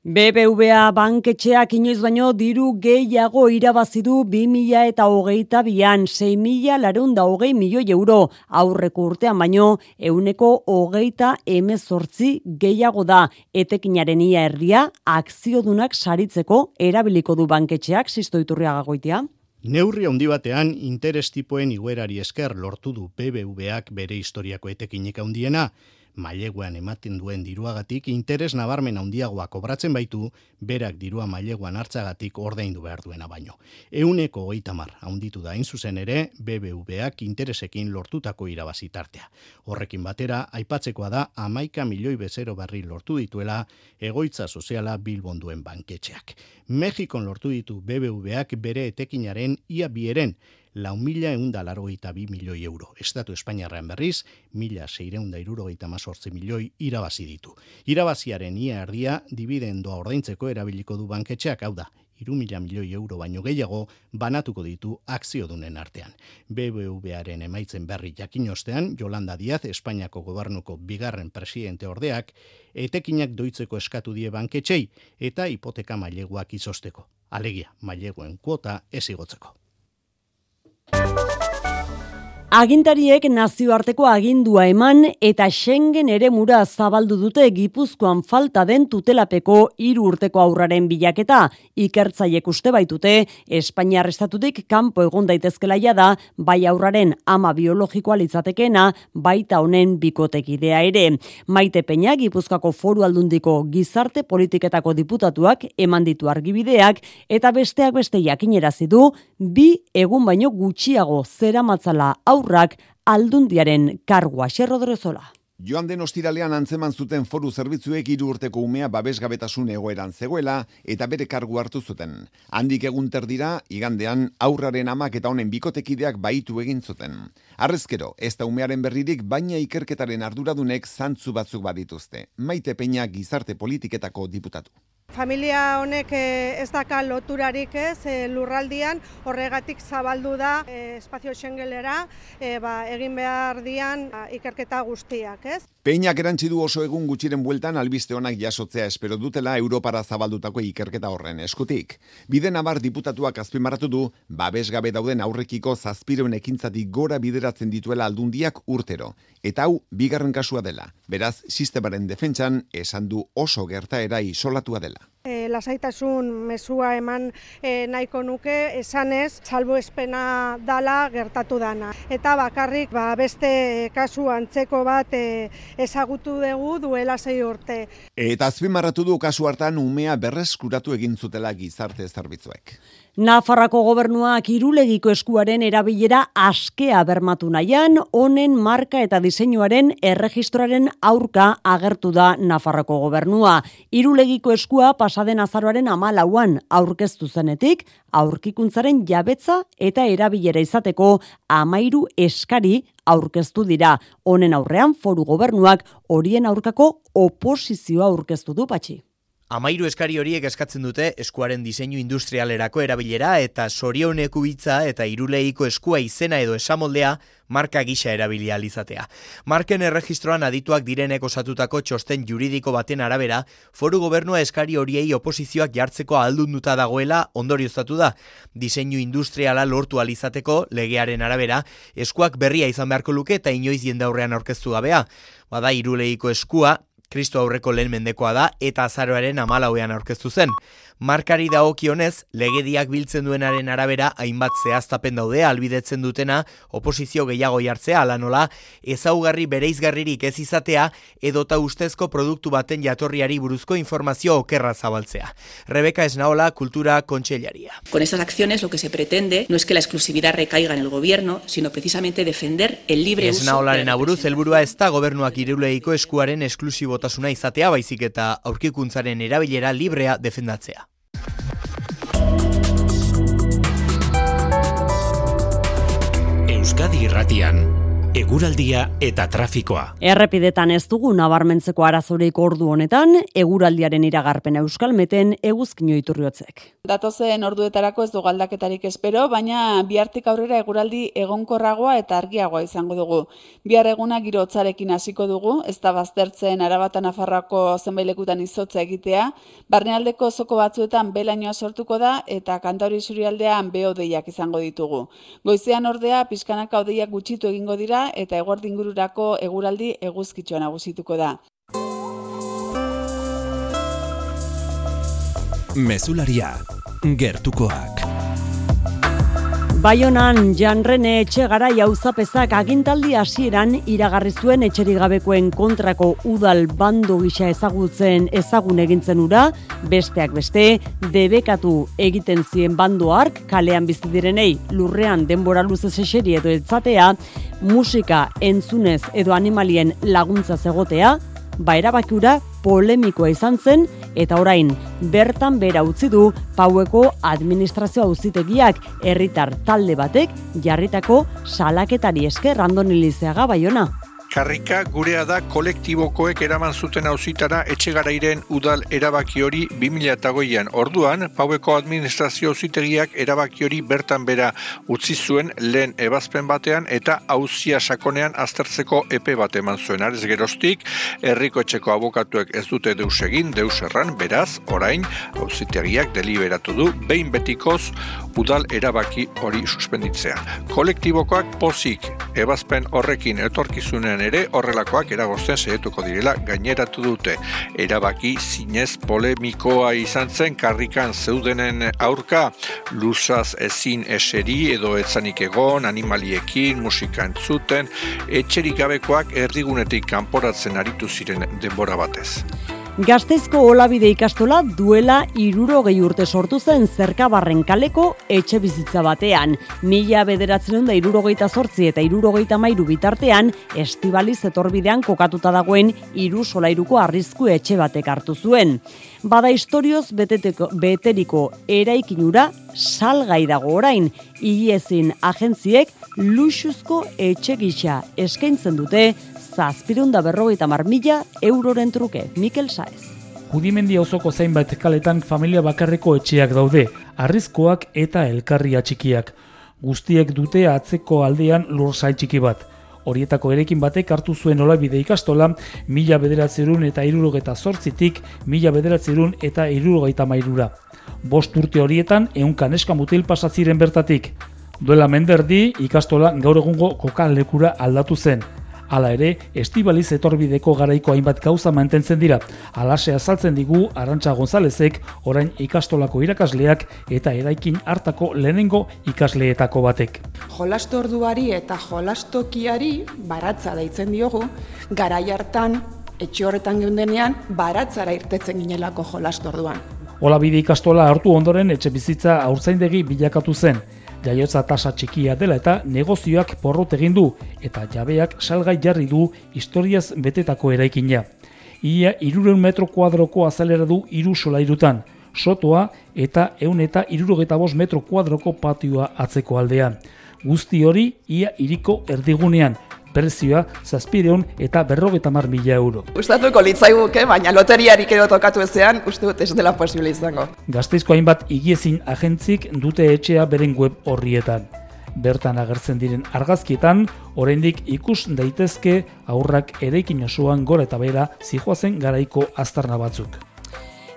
Speaker 1: BBVA banketxeak inoiz baino diru gehiago irabazi du 2000 eta hogeita bian 6 mila larunda hogei milioi euro. Aurreko urtean baino euneko hogeita emezortzi gehiago da. Etekinaren ia erdia akziodunak saritzeko erabiliko du banketxeak sistoiturria gagoitia.
Speaker 44: Neurri handi batean interes tipoen iguerari esker lortu du BBVak bere historiako etekinik handiena, maileguan ematen duen diruagatik interes nabarmen handiagoa kobratzen baitu, berak dirua maileguan hartzagatik ordaindu behar duena baino. Euneko mar handitu da zuzen ere, BBVak interesekin lortutako irabazitartea. Horrekin batera, aipatzekoa da amaika milioi bezero barri lortu dituela egoitza soziala bilbonduen banketxeak. Mexikon lortu ditu BBVak bere etekinaren ia bieren, lau mila eunda larogeita bi milioi euro. Estatu Espainiarrean berriz, mila seireunda irurogeita mazortzi milioi irabazi ditu. Irabaziaren ia erdia, dividendoa ordaintzeko erabiliko du banketxeak, hau da, iru mila milioi euro baino gehiago banatuko ditu akziodunen artean. BBVaren emaitzen berri jakin ostean, Jolanda Diaz, Espainiako gobernuko bigarren presidente ordeak, etekinak doitzeko eskatu die banketxei eta hipoteka maileguak izosteko. Alegia, maileguen kuota ez igotzeko. Bye.
Speaker 1: Agintariek nazioarteko agindua eman eta Schengen ere mura zabaldu dute Gipuzkoan falta den tutelapeko hiru urteko aurraren bilaketa. Ikertzaiek uste baitute Espainiar estatutik kanpo egon daitezkelaia da bai aurraren ama biologikoa litzatekena baita honen bikotekidea ere. Maite Peña Gipuzkoako foru aldundiko gizarte politiketako diputatuak eman ditu argibideak eta besteak beste jakinerazi du bi egun baino gutxiago zera matzala aurrak aldundiaren kargua xerrodrezola.
Speaker 45: Joan den ostiralean antzeman zuten foru zerbitzuek hiru urteko umea babesgabetasun egoeran zegoela eta bere kargu hartu zuten. Handik egun dira, igandean aurraren amak eta honen bikotekideak baitu egin zuten. Arrezkero, ez da umearen berririk baina ikerketaren arduradunek zantzu batzuk badituzte. Maite peina gizarte politiketako diputatu.
Speaker 46: Familia honek eh, ez daka loturarik ez eh, lurraldian, horregatik zabaldu da eh, espazio Schengelera ba, egin behar dian ba, ikerketa guztiak. ez?
Speaker 45: Peinak erantzi du oso egun gutxiren bueltan albiste honak jasotzea espero dutela Europara zabaldutako ikerketa horren eskutik. Bide nabar diputatuak azpimarratu du, babesgabe dauden aurrekiko zazpireun ekintzatik gora bideratzen dituela aldundiak urtero. Eta hau, bigarren kasua dela. Beraz, sistemaren defentsan, esan du oso gertaera isolatua dela.
Speaker 46: E, lasaitasun mesua eman e, nahiko nuke esanez salbo espena dala gertatu dana. Eta bakarrik ba, beste kasu antzeko bat e, ezagutu dugu duela zei urte.
Speaker 45: Eta azpimarratu du kasu hartan umea berreskuratu egin zutela gizarte zerbitzuek.
Speaker 1: Nafarrako gobernuak irulegiko eskuaren erabilera askea bermatu nahian, honen marka eta diseinuaren erregistroaren aurka agertu da Nafarrako gobernua. Irulegiko eskua pasaden azaroaren amalauan aurkeztu zenetik, aurkikuntzaren jabetza eta erabilera izateko amairu eskari aurkeztu dira. Honen aurrean foru gobernuak horien aurkako oposizioa aurkeztu du patxi.
Speaker 22: Amairu eskari horiek eskatzen dute eskuaren diseinu industrialerako erabilera eta sorioneku hitza eta iruleiko eskua izena edo esamoldea marka gisa erabili alizatea. Marken erregistroan adituak direnek osatutako txosten juridiko baten arabera, foru gobernua eskari horiei oposizioak jartzeko aldunduta dagoela ondorioztatu da. Diseinu industriala lortu alizateko legearen arabera, eskuak berria izan beharko luke eta inoiz jendaurrean aurkeztu gabea. Bada iruleiko eskua, Kristo aurreko lehen mendekoa da eta azaroaren amalauean aurkeztu zen. Markari dagokionez, legediak biltzen duenaren arabera hainbat zehaztapen daude albidetzen dutena oposizio gehiago jartzea ala nola ezaugarri bereizgarririk ez izatea edota ustezko produktu baten jatorriari buruzko informazio okerra zabaltzea. Rebeka Esnaola, Kultura Kontsellaria.
Speaker 47: Con esas acciones lo que se pretende no es que la exclusividad recaiga en el gobierno, sino precisamente defender el libre uso.
Speaker 22: Esnaolaren aburuz helburua ez da gobernuak iruleiko eskuaren esklusibotasuna izatea baizik eta aurkikuntzaren erabilera librea defendatzea.
Speaker 48: Euskadi Irratian Eguraldia eta trafikoa.
Speaker 1: Errepidetan ez dugu nabarmentzeko arazorik ordu honetan, eguraldiaren iragarpen euskalmeten eguzkino iturriotzek.
Speaker 17: Datozen orduetarako ez du galdaketarik espero, baina bihartik aurrera eguraldi egonkorragoa eta argiagoa izango dugu. Bihar eguna giro hotzarekin hasiko dugu, ez da baztertzen arabatan afarrako zenbailekutan izotza egitea, barnealdeko zoko batzuetan belainoa sortuko da eta kantauri surialdean beodeiak izango ditugu. Goizean ordea, pizkanaka odeiak gutxitu egingo dira, eta eguardingururako eguraldi eguzkitxoa nagusituko da.
Speaker 48: Mesularia, gertukoak.
Speaker 1: Baionan janrene etxe gara jauzapezak agintaldi hasieran iragarri zuen etxerik gabekoen kontrako udal bando gisa ezagutzen ezagun egintzen ura, besteak beste, debekatu egiten zien bando ark, kalean bizi direnei lurrean denbora luze eseri edo etzatea, musika entzunez edo animalien laguntza zegotea, ba erabakiura polemikoa izan zen eta orain bertan bera utzi du paueko administrazio auzitegiak herritar talde batek jarritako salaketari esker randonilizeaga baiona.
Speaker 45: Karrika gurea da kolektibokoek eraman zuten auzitara etxegarairen udal erabaki hori 2008an. Orduan, paueko administrazio auzitegiak erabaki hori bertan bera utzi zuen lehen ebazpen batean eta auzia sakonean aztertzeko epe bat eman zuen. Arez geroztik, herriko etxeko abokatuek ez dute deus egin, deus erran, beraz, orain, auzitegiak deliberatu du, behin betikoz udal erabaki hori suspenditzea. Kolektibokoak pozik ebazpen horrekin etorkizunean ere horrelakoak eragozten saiatuko direla gaineratu dute. Erabaki zinez polemikoa izan zen karrikan zeudenen aurka, luzaz ezin eseri edo etzanik egon, animaliekin, musika entzuten, etxerik gabekoak erdigunetik kanporatzen aritu ziren denbora batez.
Speaker 1: Gazteizko olabide ikastola duela iruro gehi urte sortu zen zerkabarren kaleko etxe bizitza batean. Mila bederatzen da irurogeita sortzi eta irurogeita mairu bitartean, estibaliz etorbidean kokatuta dagoen iru solairuko arrizku etxe batek hartu zuen. Bada historioz beteteko, beteriko eraikinura salgai dago orain, igiezin agentziek luxuzko etxe gisa eskaintzen dute zazpirunda berrogeita mar mila euroren truke, Mikel Saez.
Speaker 12: Judimendi auzoko zainbat kaletan familia bakarreko etxeak daude, arrizkoak eta elkarria txikiak. Guztiek dute atzeko aldean lur txiki bat. Horietako erekin batek hartu zuen olabide ikastola, mila bederatzerun eta irurogeta zortzitik, mila bederatzerun eta irurogeita mairura. Bost urte horietan, eunkan eskamutil pasatziren bertatik. Duela menderdi, ikastola gaur egungo kokal lekura aldatu zen. Hala ere, estibaliz etorbideko garaiko hainbat gauza mantentzen dira. Alasea saltzen digu Arantxa Gonzalezek orain ikastolako irakasleak eta eraikin hartako lehenengo ikasleetako batek.
Speaker 49: Jolastorduari eta jolastokiari baratza deitzen diogu, garai hartan etxe horretan geundenean baratzara irtetzen ginelako jolastorduan.
Speaker 12: Ola bide ikastola hartu ondoren etxe bizitza aurtzaindegi bilakatu zen jaiotza tasa txikia dela eta negozioak porrot egin du eta jabeak salgai jarri du historiaz betetako eraikina. Ia irureun metro kuadroko azalera du iru solairutan, sotoa eta eun eta irurogeta bost metro kuadroko patioa atzeko aldean. Guzti hori ia iriko erdigunean,
Speaker 34: prezioa zazpireun eta berrogeta mar mila euro.
Speaker 50: Ustatuko litzaiguke, baina loteriarik edo tokatu ezean, uste dut ez dela posible izango.
Speaker 34: Gazteizko hainbat igiezin agentzik dute etxea beren web horrietan. Bertan agertzen diren argazkietan, oraindik ikus daitezke aurrak erekin osoan gora eta bera zijoazen garaiko aztarna batzuk.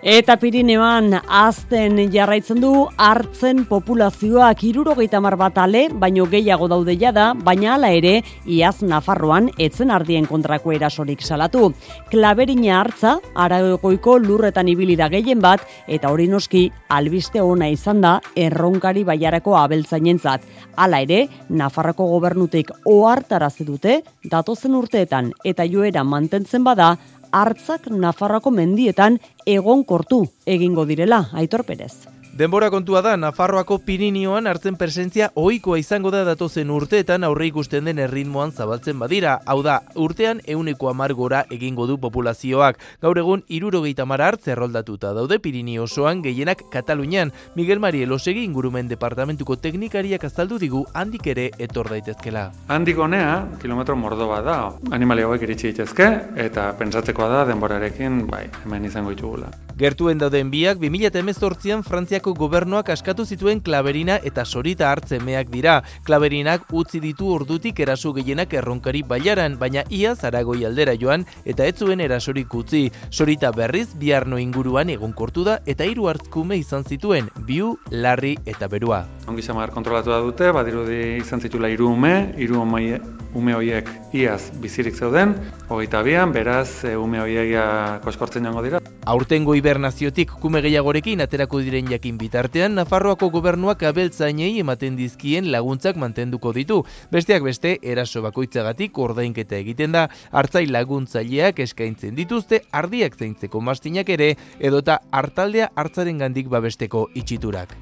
Speaker 1: Eta Pirineoan azten jarraitzen du hartzen populazioak irurogeita mar bat ale, baino gehiago daude da, baina hala ere, iaz Nafarroan etzen ardien kontrako erasorik salatu. Klaberina hartza, aragoiko lurretan ibili da gehien bat, eta hori noski albiste ona izan da erronkari baiarako abeltzainentzat. Hala ere, Nafarroko gobernutik ohartarazi dute, datozen urteetan eta joera mantentzen bada, hartzak Nafarroako mendietan egon kortu egingo direla, Aitor Perez.
Speaker 51: Denbora kontua da, Nafarroako Pirinioan hartzen presentzia ohikoa izango da datozen urteetan aurre ikusten den erritmoan zabaltzen badira. Hau da, urtean euneko amargora egingo du populazioak. Gaur egun, irurogeita mara hartze erroldatuta daude Pirinio osoan gehienak Katalunian. Miguel Mari Elosegi ingurumen departamentuko teknikariak azaldu digu handik ere etor daitezkela.
Speaker 52: Handik honea, kilometro mordo bat da, animali hauek iritsi ditezke, eta pentsatzekoa da denborarekin, bai, hemen izango ditugula.
Speaker 51: Gertuen dauden biak, 2018an Frantziako gobernuak askatu zituen klaberina eta sorita hartzen meak dira. Klaberinak utzi ditu ordutik eraso gehienak erronkari baiaran, baina ia zaragoi aldera joan eta ez zuen erasorik utzi. Sorita berriz, biarno inguruan egonkortu da eta hiru hartkume izan zituen, biu, larri eta berua.
Speaker 52: Ongi samar kontrolatu da dute, badirudi izan zitula hiru ume, hiru ume, ume hoiek iaz bizirik zeuden, hogeita bian, beraz ume hoiek koskortzen joango dira.
Speaker 51: Aurtengo hibernaziotik kume gehiagorekin aterako diren jakin bitartean, Nafarroako gobernuak abeltzainei ematen dizkien laguntzak mantenduko ditu. Besteak beste, eraso bakoitzagatik ordainketa egiten da, hartzai laguntzaileak eskaintzen dituzte, ardiak zeintzeko mastinak ere, edota hartaldea hartzaren gandik babesteko itxiturak.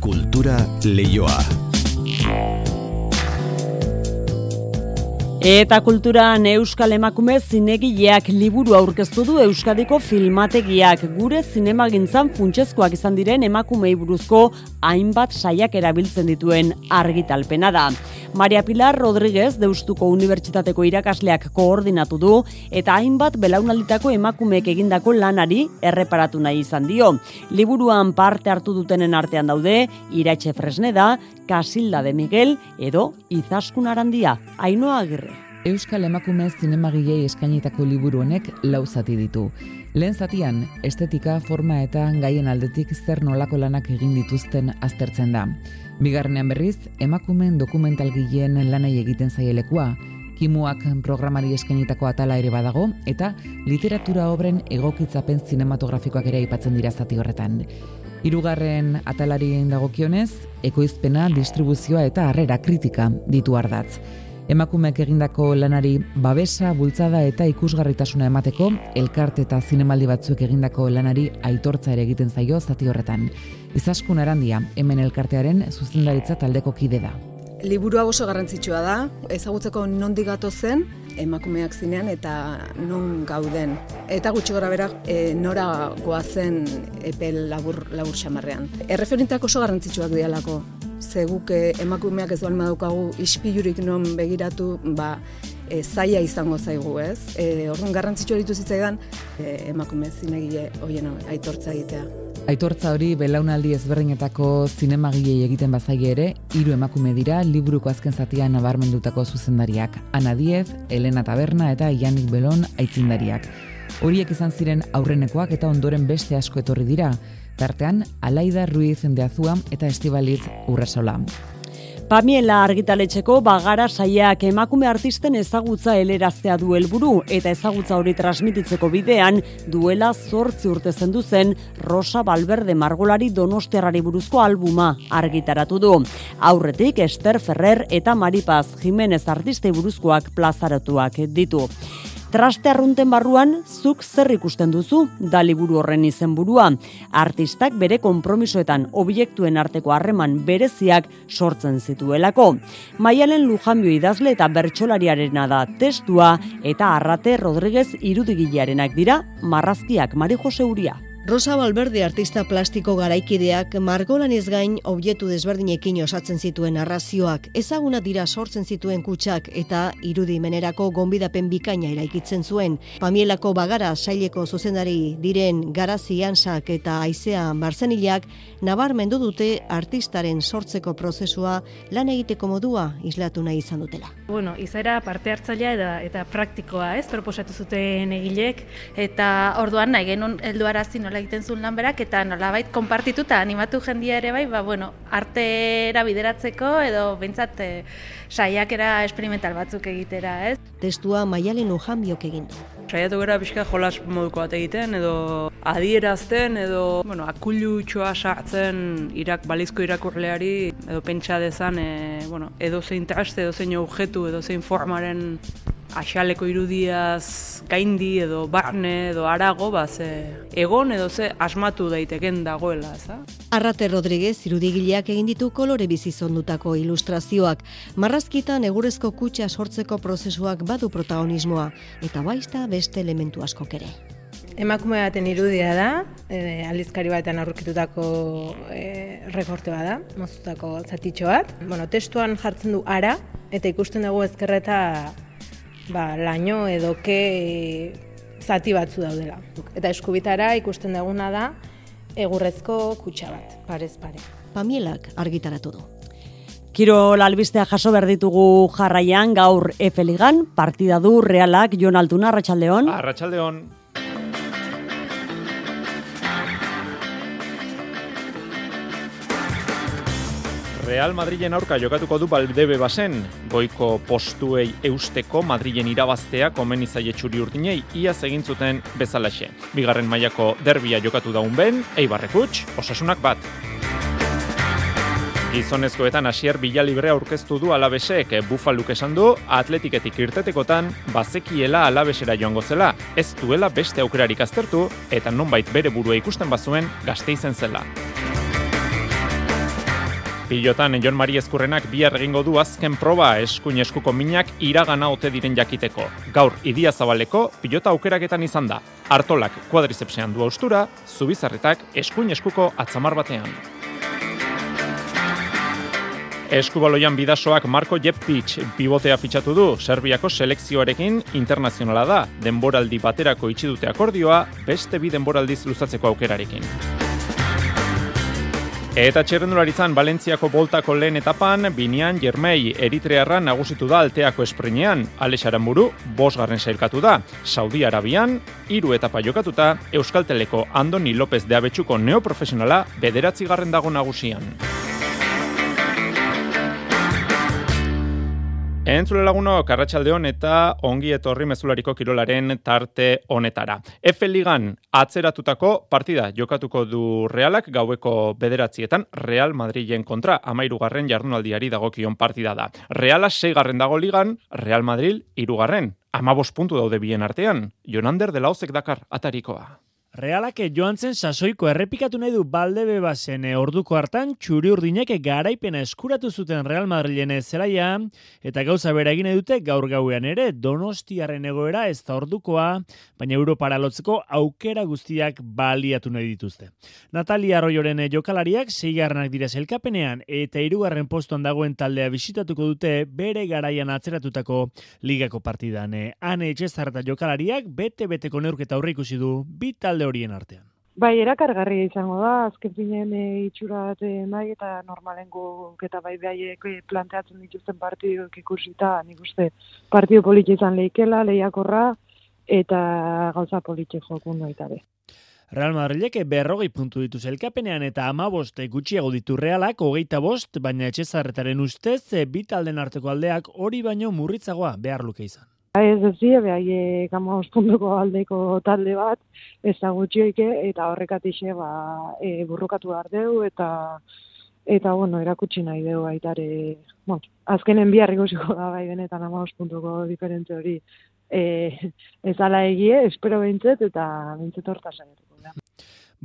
Speaker 48: Kultura leioa.
Speaker 1: Eta kulturan Euskal Emakume zinegileak liburu aurkeztu du Euskadiko filmategiak gure zinemagintzan funtsezkoak izan diren emakumei buruzko hainbat saiak erabiltzen dituen argitalpena da. Maria Pilar Rodríguez Deustuko Unibertsitateko irakasleak koordinatu du eta hainbat belaunalditako emakumeek egindako lanari erreparatu nahi izan dio. Liburuan parte hartu dutenen artean daude Iratxe Fresneda, Casilda de Miguel edo Izaskun Arandia, Ainoa Agirre.
Speaker 53: Euskal Emakume Zinemagilei eskainitako liburu honek lau zati ditu. Lehen zatian, estetika, forma eta gaien aldetik zer nolako lanak egin dituzten aztertzen da. Bigarrenean berriz, emakumeen dokumentalgileen lanai egiten zaielekua, kimuak programari eskainitako atala ere badago, eta literatura obren egokitzapen zinematografikoak ere aipatzen dira zati horretan. Hirugarren atalari dagokionez, ekoizpena, distribuzioa eta harrera kritika ditu ardatz. Emakumeek egindako lanari babesa, bultzada eta ikusgarritasuna emateko, elkarte eta zinemaldi batzuek egindako lanari aitortza ere egiten zaio zati horretan. Izaskun arandia, hemen elkartearen zuzendaritza taldeko kide da.
Speaker 54: Liburu oso garrantzitsua da, ezagutzeko nondik gato zen, emakumeak zinean eta non gauden. Eta gutxi gora berak e, nora goazen epe labur, labur xamarrean. Erreferenteak oso garrantzitsuak dialako. Ze guk e, emakumeak ez duan madukagu ispilurik non begiratu, ba, e, zaila izango zaigu, ez? E, Orduan garrantzitsua ditu zitzaidan e, emakume zinegile hoien aitortza egitea.
Speaker 53: Aitortza hori belaunaldi ezberdinetako zinemagilei egiten bazaile ere, hiru emakume dira liburuko azken zatian nabarmendutako zuzendariak. Ana Diez, Elena Taberna eta Janik Belon aitzindariak. Horiek izan ziren aurrenekoak eta ondoren beste asko etorri dira. Tartean, Alaida Ruiz Endeazua eta Estibaliz Urresola.
Speaker 1: Pamiela argitaletxeko bagara saiak emakume artisten ezagutza eleraztea du helburu eta ezagutza hori transmititzeko bidean duela zortzi urte zendu zen Rosa Balberde Margolari Donostiarrari buruzko albuma argitaratu du. Aurretik Esther Ferrer eta Maripaz Jimenez artistei buruzkoak plazaratuak ditu. Traste arrunten barruan, zuk zer ikusten duzu, da liburu horren izenburua. Artistak bere konpromisoetan objektuen arteko harreman bereziak sortzen zituelako. Maialen Lujanbio idazle eta bertsolariarena da testua eta Arrate Rodriguez irudigilearenak dira marrazkiak Mari Jose Uria.
Speaker 45: Rosa Valverde artista plastiko garaikideak margolan ez gain objektu desberdinekin osatzen zituen narrazioak, ezaguna dira sortzen zituen kutsak eta irudimenerako gonbidapen bikaina eraikitzen zuen. Pamielako bagara saileko zuzendari diren garazi ansak eta aizea barzenilak nabarmendu dute artistaren sortzeko prozesua lan egiteko modua islatu nahi izan dutela.
Speaker 55: Bueno, izera parte hartzailea eta, eta praktikoa, ez, proposatu zuten egilek, eta orduan nahi genuen helduarazi egiten zuen lan berak, eta nolabait konpartituta animatu jendia ere bai, ba, bueno, artera bideratzeko edo bintzat e, saiakera experimental batzuk egitera, ez?
Speaker 45: Testua maialen ujanbiok egin du.
Speaker 56: Saiatu gara pixka jolas moduko bat egiten, edo adierazten, edo bueno, akullu txoa sartzen irak, balizko irakurleari, edo pentsa dezan, e, bueno, edo zein traste, edo zein objektu, edo zein formaren axaleko irudiaz gaindi edo barne edo arago, ba, ze egon edo ze asmatu daiteken dagoela, ez
Speaker 45: Arrate Rodriguez irudigileak egin ditu kolore bizi zondutako ilustrazioak. Marrazkitan egurezko kutxa sortzeko prozesuak badu protagonismoa, eta baista beste elementu askok ere.
Speaker 54: Emakume baten irudia da, e, aldizkari batean aurkitutako e, rekorte bada, mozutako zatitxo bat. Bueno, testuan jartzen du ara, eta ikusten dugu ezkerreta ba, laino edo ke zati batzu daudela. Eta eskubitara ikusten duguna da egurrezko kutsa bat, parez pare.
Speaker 45: Pamielak argitaratu du.
Speaker 1: Kiro lalbistea jaso behar ditugu jarraian gaur Efeligan, partida du realak Jon Altuna, Arratxaldeon.
Speaker 15: Arratxaldeon. Real Madrilen aurka jokatuko du Baldebe basen, goiko postuei eusteko Madrilen irabaztea komen izaie txuri urdinei iaz egin zuten bezalaxe. Bigarren mailako derbia jokatu daun ben, eibarrekuts, osasunak bat. Gizonezkoetan asier bila libre aurkeztu du alabesek bufaluk esan du atletiketik irtetekotan bazekiela alabesera joango zela, ez duela beste aukerarik aztertu eta nonbait bere burua ikusten bazuen gazte izen zela. Pilotan, Jon Mari Eskurrenak bihar egingo du azken proba eskuin eskuko minak iragana ote diren jakiteko. Gaur, idia zabaleko, pilota aukeraketan izan da. Artolak kuadrizepsean du austura, zubizarretak eskuin eskuko atzamar batean. Eskubaloian bidasoak Marko Jeppic pivotea fitxatu du, Serbiako selekzioarekin internazionala da, denboraldi baterako itxi dute akordioa, beste bi denboraldiz luzatzeko aukerarekin. Eta txerrendularitzan Valentziako boltako lehen etapan, Binian Jermei Eritrearra nagusitu da alteako esprinean, Alex Aramburu, bosgarren sailkatu da, Saudi Arabian, hiru etapa jokatuta, Euskalteleko Andoni López de Abetxuko neoprofesionala bederatzi garren dago nagusian. Entzule laguno, Karratxaldeon eta ongi etorri mezulariko kirolaren tarte honetara. Efe Ligan atzeratutako partida jokatuko du Realak gaueko bederatzietan Real Madrilen kontra amairugarren jardunaldiari dagokion partida da. Reala seigarren dago ligan, Real Madrid irugarren. Amabos puntu daude bien artean, Jonander de Laozek Dakar atarikoa.
Speaker 34: Realak joan zen sasoiko errepikatu nahi du balde bebazen e, orduko hartan txuri urdinek garaipena eskuratu zuten Real Madrilen zelaia eta gauza bera egine dute gaur gauean ere donostiaren egoera ez da ordukoa, baina Europara lotzeko aukera guztiak baliatu nahi dituzte. Natalia Arroyoren jokalariak zeigarrenak dira zelkapenean eta irugarren postuan dagoen taldea bisitatuko dute bere garaian atzeratutako ligako partidan. Hane etxezarreta jokalariak bete-beteko neurketa aurre ikusi du, bi talde horien artean.
Speaker 57: Bai, erakargarria izango da, azken zinen e, itxura bai, eta normalen guk eta bai behaiek e, planteatzen dituzten partiduk ikusita, nik uste partidu politxe izan lehikela, lehiakorra, eta gauza politxe jokun baita be.
Speaker 34: Real Madrilek berrogei puntu ditu zelkapenean eta ama boste gutxiago ditu realak hogeita bost, baina etxezarretaren ustez, e, bitalden arteko aldeak hori baino murritzagoa behar luke izan.
Speaker 57: Ez ez zi, behai gama ostunduko aldeko talde bat, ez da gutxioike, eta horrekatixe ba, e, burrukatu behar deu, eta eta bueno, erakutsi nahi deu aitare, bon, azkenen bihar ikusiko da bai benetan ama ostunduko diferente hori e, ez ala egie, espero behintzet, eta behintzet horta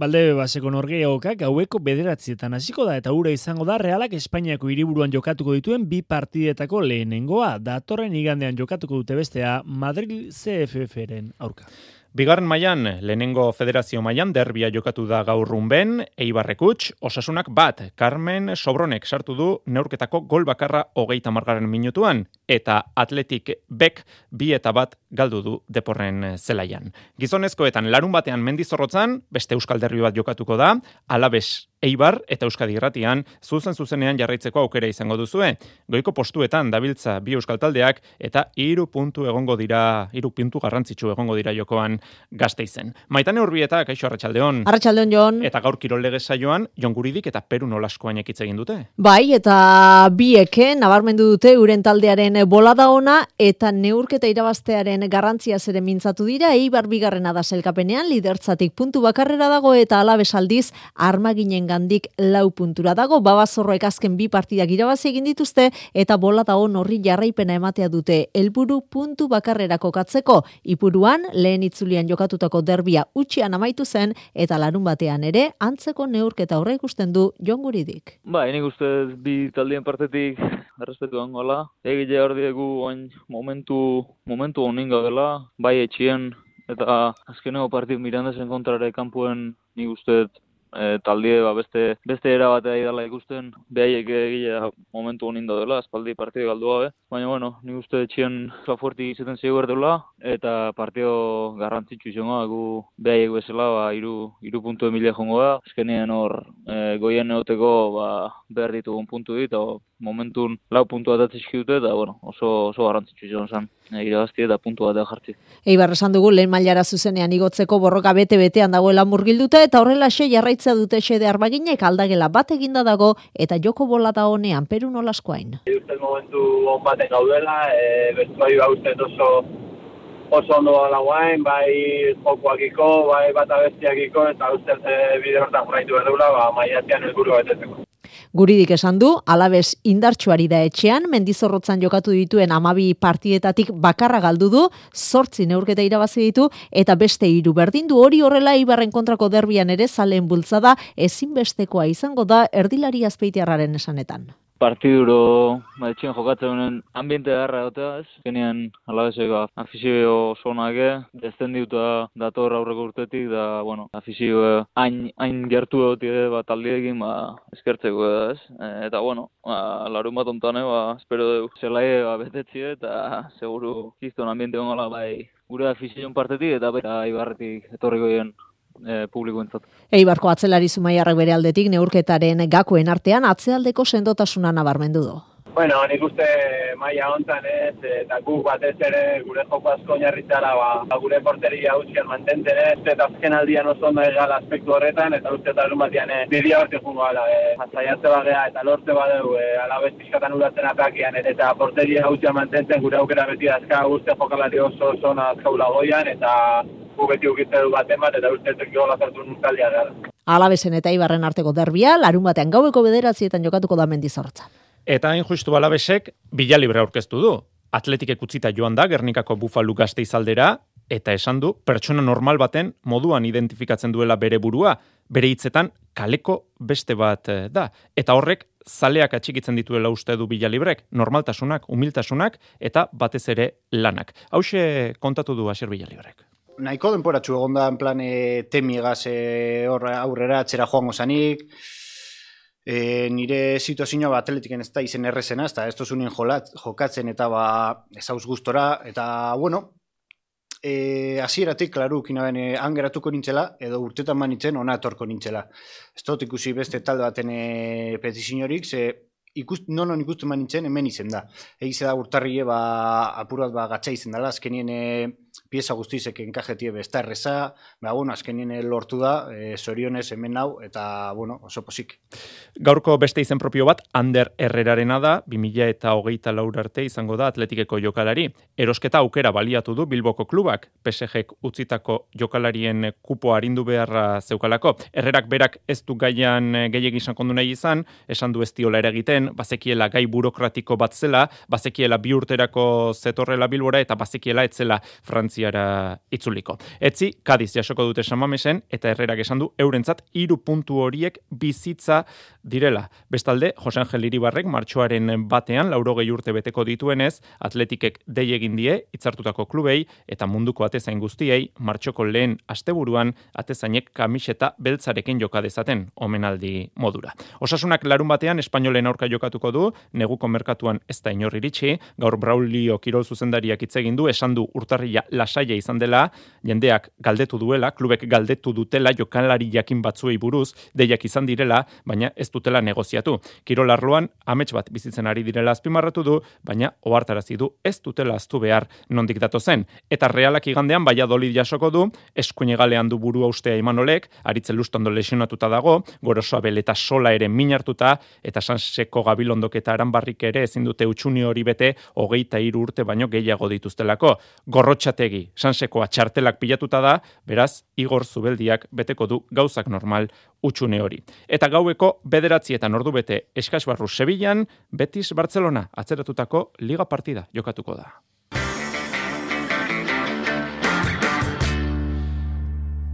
Speaker 34: Balde baseko norgeokak haueko bederatzietan hasiko da eta ura izango da realak Espainiako hiriburuan jokatuko dituen bi partidetako lehenengoa. Datorren igandean jokatuko dute bestea Madrid CFF-ren aurka.
Speaker 15: Bigarren mailan lehenengo federazio mailan derbia jokatu da gaur runben, Eibarrekuts, osasunak bat, Carmen Sobronek sartu du neurketako gol bakarra hogeita margaren minutuan, eta atletik bek bi eta bat galdu du deporren zelaian. Gizonezkoetan larun batean mendizorrotzan, beste euskal derbi bat jokatuko da, alabes Eibar eta Euskadi Irratian zuzen zuzenean jarraitzeko aukera izango duzue. Goiko postuetan dabiltza bi euskal taldeak eta hiru puntu egongo dira, hiru puntu garrantzitsu egongo dira jokoan Gasteizen. Maitane Urbieta, kaixo Arratsaldeon.
Speaker 58: Arratsaldeon Jon.
Speaker 15: Eta gaur kirol lege saioan Jon Guridik eta Peru Nolaskoan ekitze egin dute.
Speaker 58: Bai, eta bieke nabarmendu dute uren taldearen bolada ona eta neurketa irabaztearen garrantzia zere mintzatu dira Eibar bigarrena da selkapenean lidertzatik puntu bakarrera dago eta Alabes aldiz armaginen gandik lau puntura dago, babazorroek azken bi partidak irabazi egin dituzte, eta bola da hon horri jarraipena ematea dute, helburu puntu bakarrera kokatzeko, ipuruan lehen itzulian jokatutako derbia utxian amaitu zen, eta larun batean ere, antzeko neurketa horre ikusten du jonguridik.
Speaker 59: Ba, enik uste bi taldien partetik errespetu angola, egile hor diegu momentu, momentu honin dela, bai etxien, eta azkeneko partidu mirandezen kontrare kanpuen nik uste e, taldie ba, beste beste era batea idala ikusten behaiek egile momentu honin dela aspaldi partidu galdu gabe. Baina bueno ni uste etxien fuerti izaten zego berdela eta partido garrantzitsu izango gu behaiek bezala ba hiru hiru puntu emilia jongo da. Azkenean hor e, goien neoteko ba behar ditugun puntu dit momentun lau puntu bat dute eta bueno, oso, oso garrantzitsu izan zen e, irabazti eta puntu bat jartzi.
Speaker 58: Eibar esan dugu lehen mailara zuzenean igotzeko borroka bete-betean dagoela murgilduta eta horrela xe jarraitza dute xede arbaginek aldagela bat eginda dago eta joko bola da honean peru nolaskoain.
Speaker 60: Uste momentu on baten gaudela, e, bestu bai oso oso ondo da guain, bai jokoakiko, bai bat abestiakiko, eta uste e, bide hortan juraitu behar ba, maiatian elburu betetzeko.
Speaker 58: Guridik esan du, alabez indartsuari da etxean, mendizorrotzan jokatu dituen amabi partietatik bakarra galdu du, sortzi neurketa irabazi ditu, eta beste hiru berdin du hori horrela ibarren kontrako derbian ere zalen bultzada ezinbestekoa izango da erdilari azpeitiarraren esanetan
Speaker 59: partiduro etxien jokatzen honen ambiente garra egotea, ez? Genean, alabezeko afizio sonake, desten diuta dator aurreko urtetik, da, bueno, afizio hain, hain gertu egotik ba, taldiekin, ba, eskertzeko ez? E, eta, bueno, ba, larun bat ontane, ba, espero dugu, zelai ba, betetzi eta seguru kiston ambiente gongola, bai, gure afizion partetik eta baita ibarretik etorriko dien e, publikoentzat.
Speaker 58: Eibarko atzelari zumaiarrak bere aldetik neurketaren gakoen artean atzealdeko sendotasuna nabarmendu du.
Speaker 60: Bueno, nik uste maia hontan ez, eta gu batez ere gure joko asko oinarritzara ba, gure porteria utzian mantenten ez, eta azken aldian oso ondo egal aspektu horretan, eta uste eta batian eh, bidia horti jungo ala, e, zaiatze bagea eta lortze badeu, e, alabez pixkatan uratzen atakian, eta porteria utzian mantentzen gure aukera beti azka uste jokalari oso oso azkaula goian, eta gu beti ukitze du bat emat, eta uste ez gola zartu nuntaldia gara.
Speaker 58: Alabesen eta Ibarren arteko derbia, larun batean gaueko bederatzietan jokatuko da mendizortza.
Speaker 15: Eta hain justu alabesek, bila libre aurkeztu du. Atletik ekutzita joan da, Gernikako bufalu gazte izaldera, eta esan du, pertsona normal baten moduan identifikatzen duela bere burua, bere hitzetan kaleko beste bat eh, da. Eta horrek, zaleak atxikitzen dituela uste du bila librek, normaltasunak, humiltasunak, eta batez ere lanak. Hau kontatu du aser bila librek
Speaker 61: nahiko denporatxu egon da, en plan, e, temigaz e, aurrera atzera joango zanik, e, nire situazioa ba, atletiken ez da izen errezena, ez da, ez tozunin jokatzen eta ba, ez hauz gustora, eta, bueno, e, azieratik, klaru, kina bene, angeratuko nintzela, edo urtetan manitzen, ona etorko nintzela. Ez dut ikusi beste talde baten e, petizinorik, ze, ikust, non non ikusten manitzen, hemen izen da. Egize da urtarrie, ba, apurat, ba, gatsa izen dela, azkenien, e, pieza guztizek enkajetie besta erreza, ba, bueno, azkenien lortu da, e, zorionez hemen hau, eta, bueno, oso posik.
Speaker 15: Gaurko beste izen propio bat, Ander Herrerarena da, 2000 eta hogeita laur arte izango da atletikeko jokalari. Erosketa aukera baliatu du Bilboko klubak, PSG utzitako jokalarien kupo arindu beharra zeukalako. Herrerak berak ez du gaian gehiagin izan kondu nahi izan, esan du ez diola eragiten, bazekiela gai burokratiko bat zela, bazekiela bi urterako zetorrela Bilbora, eta bazekiela etzela Fran Frantziara itzuliko. Etzi, Kadiz jasoko dute Samamesen eta Herrerak esan du eurentzat hiru puntu horiek bizitza direla. Bestalde, Jose Angel Iribarrek martxoaren batean laurogei urte beteko dituenez, atletikek dei egin die hitzartutako klubei eta munduko atezain guztiei martxoko lehen asteburuan atezainek kamiseta beltzarekin joka dezaten omenaldi modura. Osasunak larun batean espainolen aurka jokatuko du, neguko merkatuan ez da inor iritsi, gaur Braulio Kirol zuzendariak hitz egin du, esan du urtarria lasaia izan dela, jendeak galdetu duela, klubek galdetu dutela jokalari jakin batzuei buruz, deiak izan direla, baina ez dutela negoziatu. Kirol arloan, amets bat bizitzen ari direla azpimarratu du, baina ohartarazi du ez dutela aztu behar nondik dato zen. Eta realak igandean baia jasoko du, eskuinegalean du burua ustea imanolek, aritze lustondo lesionatuta dago, gorosoa beleta sola ere min hartuta, eta sanseko gabilondok eta aranbarrik ere ezin dute utxuni hori bete, hogeita hiru urte baino gehiago dituztelako. Gorrotxategi, sansekoa txartelak pilatuta da, beraz, Igor Zubeldiak beteko du gauzak normal utxune hori. Eta gaueko bederatzietan ordu bete eskasbarru Sevillan, Betis Barcelona atzeratutako liga partida jokatuko da.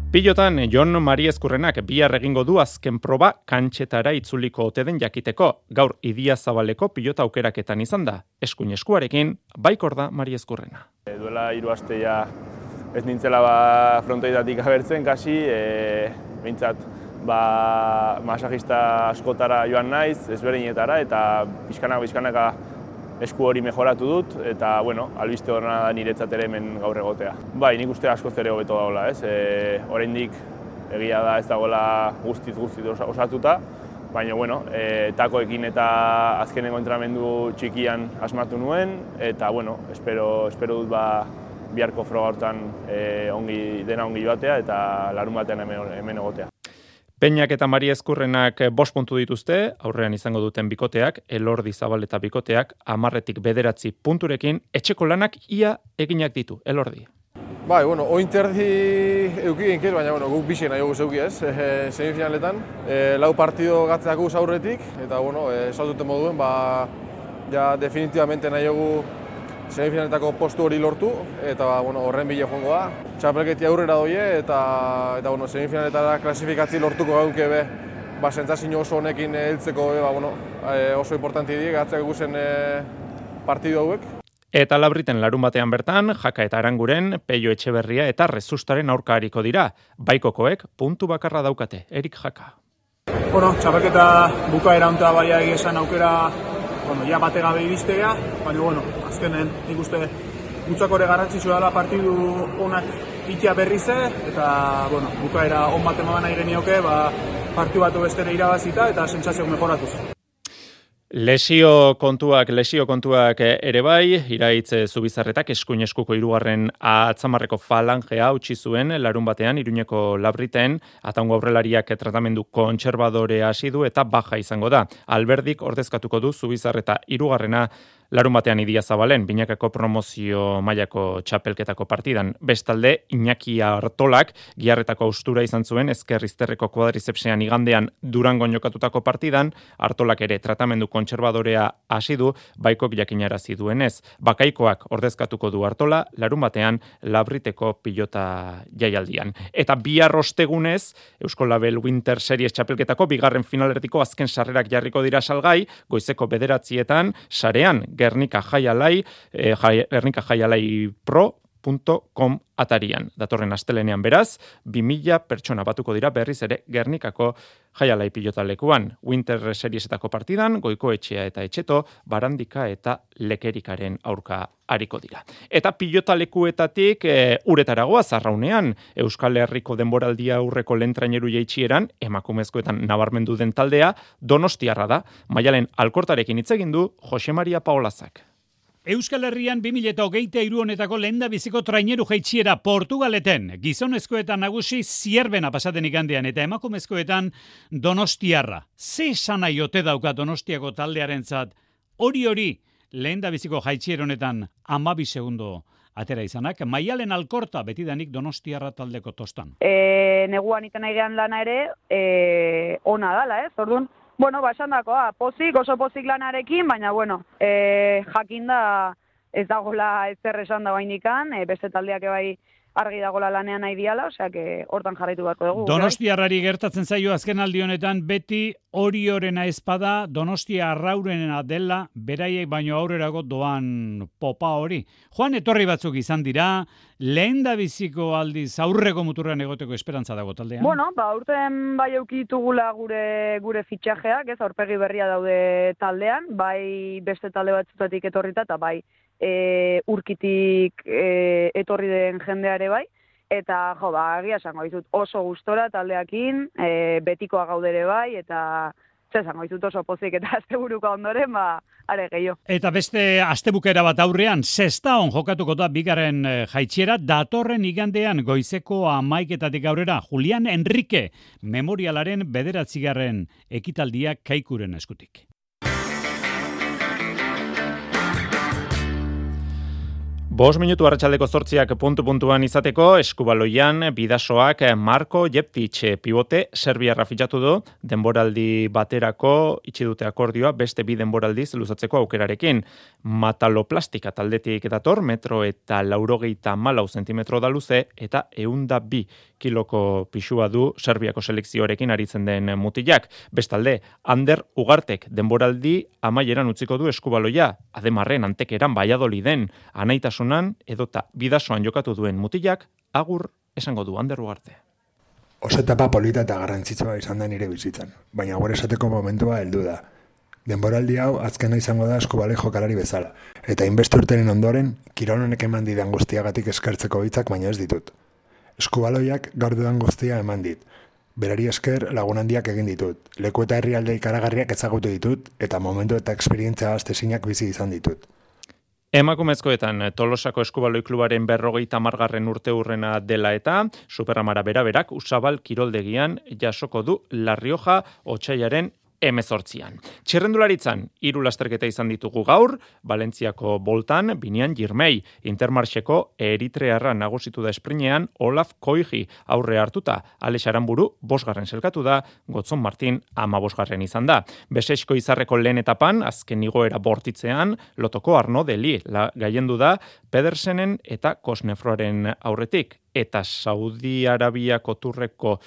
Speaker 15: Pilotan, Jon Mari Eskurrenak bihar egingo du azken proba kantxetara itzuliko ote den jakiteko. Gaur idia zabaleko pilota aukeraketan izan da. Eskuin eskuarekin, baikor da Mari Eskurrena.
Speaker 62: E, duela hiru aste ja ez nintzela ba frontoidatik abertzen kasi, e, bintzat ba, masajista askotara joan naiz, ezberdinetara, eta pixkanaka pixkanaka esku hori mejoratu dut, eta, bueno, albiste horrena da niretzat ere hemen gaur egotea. Bai, nik uste asko zere hobeto daula, ez? E, oraindik egia da ez dagoela guztiz guztiz osatuta, baina, bueno, e, takoekin eta azkenengo entramendu txikian asmatu nuen, eta, bueno, espero, espero dut ba, biharko froga hortan e, ongi, dena ongi joatea eta larun batean hemen, hemen egotea.
Speaker 15: Peñak eta Maria Eskurrenak bost puntu dituzte, aurrean izango duten bikoteak, elordi zabal eta bikoteak, amarretik bederatzi punturekin, etxeko lanak ia eginak ditu, elordi.
Speaker 63: Bai, bueno, ointerdi euki eginkez, baina bueno, guk bixen nahi zeuki ez, e, semifinaletan. E, lau partido gatzeak guz aurretik, eta bueno, e, moduen, ba, ja definitivamente nahi semifinaletako postu hori lortu eta ba, bueno, horren bile joango da. Txapelketi aurrera doie eta eta bueno, semifinaletara klasifikatzi lortuko gauke be. Ba, sentsazio oso honekin heltzeko be, ba, bueno, e, oso importanti die gatzak guzen e, partidu hauek.
Speaker 15: Eta labriten larun batean bertan, jaka eta aranguren, peio etxeberria eta rezustaren aurka hariko dira. Baikokoek puntu bakarra daukate, erik jaka.
Speaker 64: Bueno, txapelketa bukaera honta baia esan aukera bueno, ja bate gabe iristea, baina, bueno, azkenen nik uste gutzakore garrantzitsua dela partidu onak ikia berri ze, eta, bueno, bukaera on bat emaban nahi genioke, ba, partidu batu bestere irabazita eta sentsazioak mejoratuz.
Speaker 15: Lesio kontuak, lesio kontuak ere bai, iraitz zubizarretak eskuin eskuko irugarren atzamarreko falangea utzi zuen larun batean iruñeko labriten, ataungo aurrelariak tratamendu kontserbadore hasi du eta baja izango da. Alberdik ordezkatuko du zubizarreta irugarrena larun batean idia zabalen, binakako promozio mailako txapelketako partidan. Bestalde, Iñaki Artolak, giarretako austura izan zuen, ezkerrizterreko kuadrizepsean igandean durango jokatutako partidan, Artolak ere tratamendu kontserbadorea hasi du, baikok jakinarazi duenez. Bakaikoak ordezkatuko du Artola, larun batean labriteko pilota jaialdian. Eta bi arrostegunez, Eusko Label Winter Series txapelketako bigarren finalertiko azken sarrerak jarriko dira salgai, goizeko bederatzietan, sarean, Gernika Jaialai, e, Gernika Jaialai Pro, .com atarian. Datorren astelenean beraz, 2000 pertsona batuko dira berriz ere Gernikako jaialai pilotalekuan. Winter Seriesetako partidan, goiko etxea eta etxeto, barandika eta lekerikaren aurka hariko dira. Eta pilotalekuetatik e, uretaragoa zarraunean, Euskal Herriko denboraldia aurreko lentraineru jaitsieran, emakumezkoetan nabarmendu den taldea, donostiarra da, maialen alkortarekin hitz egin du Jose Maria Paolazak.
Speaker 65: Euskal Herrian 2008 iru honetako lenda biziko traineru jaitxiera Portugaleten, gizonezkoetan nagusi zierbena pasaten igandean eta emakumezkoetan donostiarra. Ze sana jote dauka donostiako taldearen zat, hori hori lenda biziko jaitxiera honetan amabi segundo atera izanak, maialen alkorta betidanik donostiarra taldeko tostan.
Speaker 66: E, neguan iten lana ere, e, ona dala, ez? Orduan, Bueno, ba, esan dakoa, pozik, oso pozik lanarekin, baina, bueno, e, jakin da ez dagola ezer esan da bainikan, e, beste taldeak bai argi dagola lanean nahi diala, osea que hortan jarraitu beharko dugu.
Speaker 65: Donostiarrari gertatzen zaio azken aldi honetan beti hori horena espada Donostia arraurena dela beraiek baino aurrerago doan popa hori. Joan etorri batzuk izan dira, lehen da biziko aldiz aurreko muturrean egoteko esperantza dago taldean?
Speaker 66: Bueno, ba, urten bai eukitugula gure gure fitxajeak, ez, aurpegi berria daude taldean, bai beste talde batzutatik etorrita, eta bai e, urkitik e, etorri den jendeare bai, eta jo, ba, agia esango dizut oso gustora taldeakin, e, betikoa gaudere bai, eta ze esango dizut oso pozik eta asteburuka ondoren, ba, are gehiago.
Speaker 65: Eta beste astebukera bat aurrean, zesta on jokatuko da bigaren e, jaitxera, datorren igandean goizeko amaiketatik aurrera, Julian Enrique, memorialaren bederatzigarren ekitaldiak kaikuren eskutik. Bos minutu arratsaldeko zortziak puntu-puntuan izateko, eskubaloian bidasoak Marko Jeptic pivote Serbiarra fitxatu du, denboraldi baterako itxi dute akordioa beste bi denboraldiz luzatzeko aukerarekin. Mataloplastika taldetik dator, metro eta laurogeita malau zentimetro da luze, eta eunda bi kiloko pixua du Serbiako selekzioarekin aritzen den mutilak. Bestalde, Ander Ugartek denboraldi amaieran utziko du eskubaloia, ademarren antekeran baiadoliden, anaitasunan edota bidasoan jokatu duen mutilak, agur esango du Ander Ugarte.
Speaker 67: Oso etapa polita eta garrantzitsua izan da nire bizitzan, baina gure esateko momentua heldu da. Denboraldi hau azkena izango da eskubale jokalari bezala, eta inbeste urtenen ondoren, kirononek eman didan guztiagatik eskertzeko hitzak baina ez ditut. Eskubaloiak gaur dudan guztia eman dit. Berari esker lagun handiak egin ditut. Leku eta herrialde ikaragarriak ezagutu ditut eta momentu eta esperientzia astezinak bizi izan ditut.
Speaker 15: Emakumezkoetan Tolosako Eskubaloi Klubaren berrogeita margarren urte urrena dela eta Superamara beraberak usabal kiroldegian jasoko du La Rioja otxaiaren emezortzian. Txerrendularitzan, hiru lasterketa izan ditugu gaur, Valentziako boltan, binian jirmei, intermarxeko eritrearra nagusitu da esprinean, Olaf Koigi aurre hartuta, Alex Aramburu, bosgarren selkatu da, Gotzon Martin ama bosgarren izan da. Besesko izarreko lehen etapan, azken igoera bortitzean, lotoko arno deli, la, gaiendu da, Pedersenen eta Kosnefroaren aurretik, eta Saudi Arabiako turreko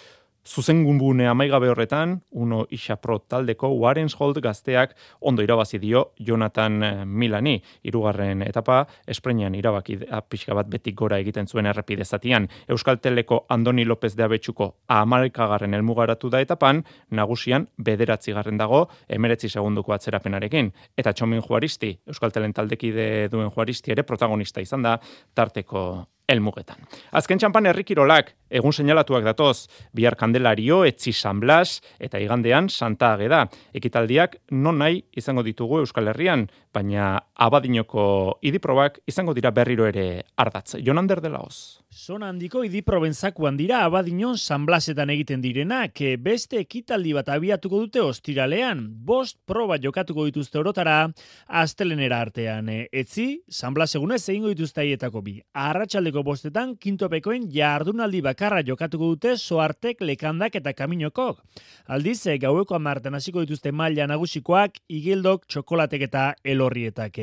Speaker 15: Zuzengunbune amaigabe horretan, uno isapro taldeko Warrenshold gazteak ondo irabazi dio Jonathan eh, Milani. Hirugarren etapa, esprenean irabaki pixka bat betik gora egiten zuen errepide zatian. Euskal Teleko Andoni López de Abetxuko amalkagarren elmugaratu da etapan, nagusian bederatzi garren dago, emeretzi segunduko atzerapenarekin. Eta txomin juaristi, Euskal Telen taldekide duen juaristi ere protagonista izan da, tarteko elmugetan. Azken txampan herrikirolak, egun seinalatuak datoz, bihar kandelario, etzi San Blas, eta igandean Santa Ageda. Ekitaldiak non nahi izango ditugu Euskal Herrian, baina abadinoko idiprobak izango dira berriro ere ardatz. Jonander dela hoz.
Speaker 34: Zona handiko idiprobenzakoan dira abadinon sanblasetan egiten direnak, beste ekitaldi bat abiatuko dute ostiralean, bost proba jokatuko dituzte orotara, astelenera artean. Etzi, sanblas egunez egingo dituzte aietako bi. Arratxaldeko bostetan, kintopekoen jardunaldi bakarra jokatuko dute soartek, lekandak eta kaminokok. Aldiz, gaueko amartan hasiko dituzte maila nagusikoak, igildok, txokolatek eta elorrietak.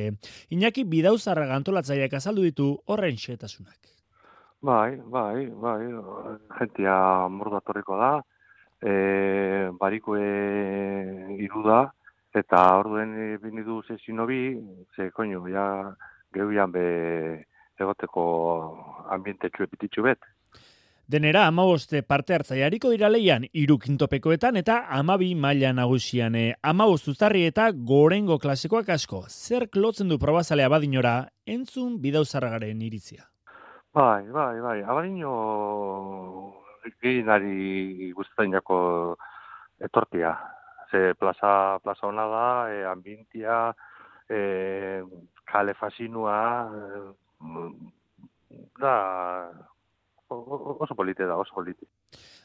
Speaker 34: Iñaki bidauzarra gantolatzaiak azaldu ditu horren xetasunak.
Speaker 68: Bai, bai, bai, jentia mordatorriko da, e, bariko e, iru da, eta orduen bini du zezino bi, ze koño, ja, gehuian be egoteko ambiente txue bet.
Speaker 34: Denera, amaboste parte hartzaiariko dira leian, iru kintopekoetan eta amabi maila nagusian. E, amabost uztarri eta gorengo klasikoak asko. Zer klotzen du probazalea badinora, entzun bidauzarragaren iritzia.
Speaker 68: Bai, bai, bai. Abadino gehienari guztetan jako etortia. Ze plaza, plaza hona da, e, ambientia, e, kale fasinua, e, da, oso polite da, oso polite.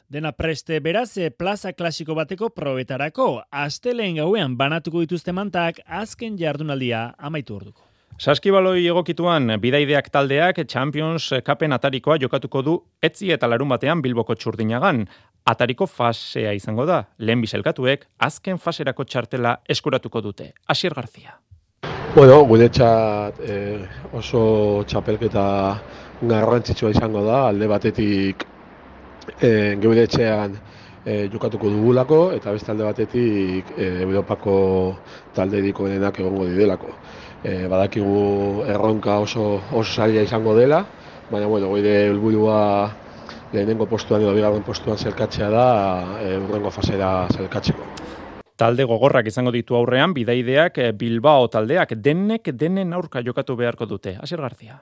Speaker 34: Dena preste beraz, e, plaza klasiko bateko probetarako, asteleen gauean banatuko dituzte mantak, azken jardunaldia amaitu orduko.
Speaker 15: Saskibaloi egokituan bidaideak taldeak Champions Cupen atarikoa jokatuko du etzi eta larun batean Bilboko txurdinagan. Atariko fasea izango da, lehen biselkatuek azken faserako txartela eskuratuko dute. Asier Garzia.
Speaker 69: Bueno, gure txat eh, oso txapelketa garrantzitsua izango da, alde batetik eh, geure etxean eh, jokatuko dugulako, eta beste alde batetik eh, Europako talde dikoenak egongo didelako. Eh, badakigu erronka oso, oso zaila izango dela, baina bueno, gure helburua lehenengo postuan edo bigarren postuan zelkatzea da e, urrengo fasera zelkatzeko.
Speaker 15: Talde gogorrak izango ditu aurrean, bidaideak eh, Bilbao taldeak denek denen aurka jokatu beharko dute. Asier Garzia.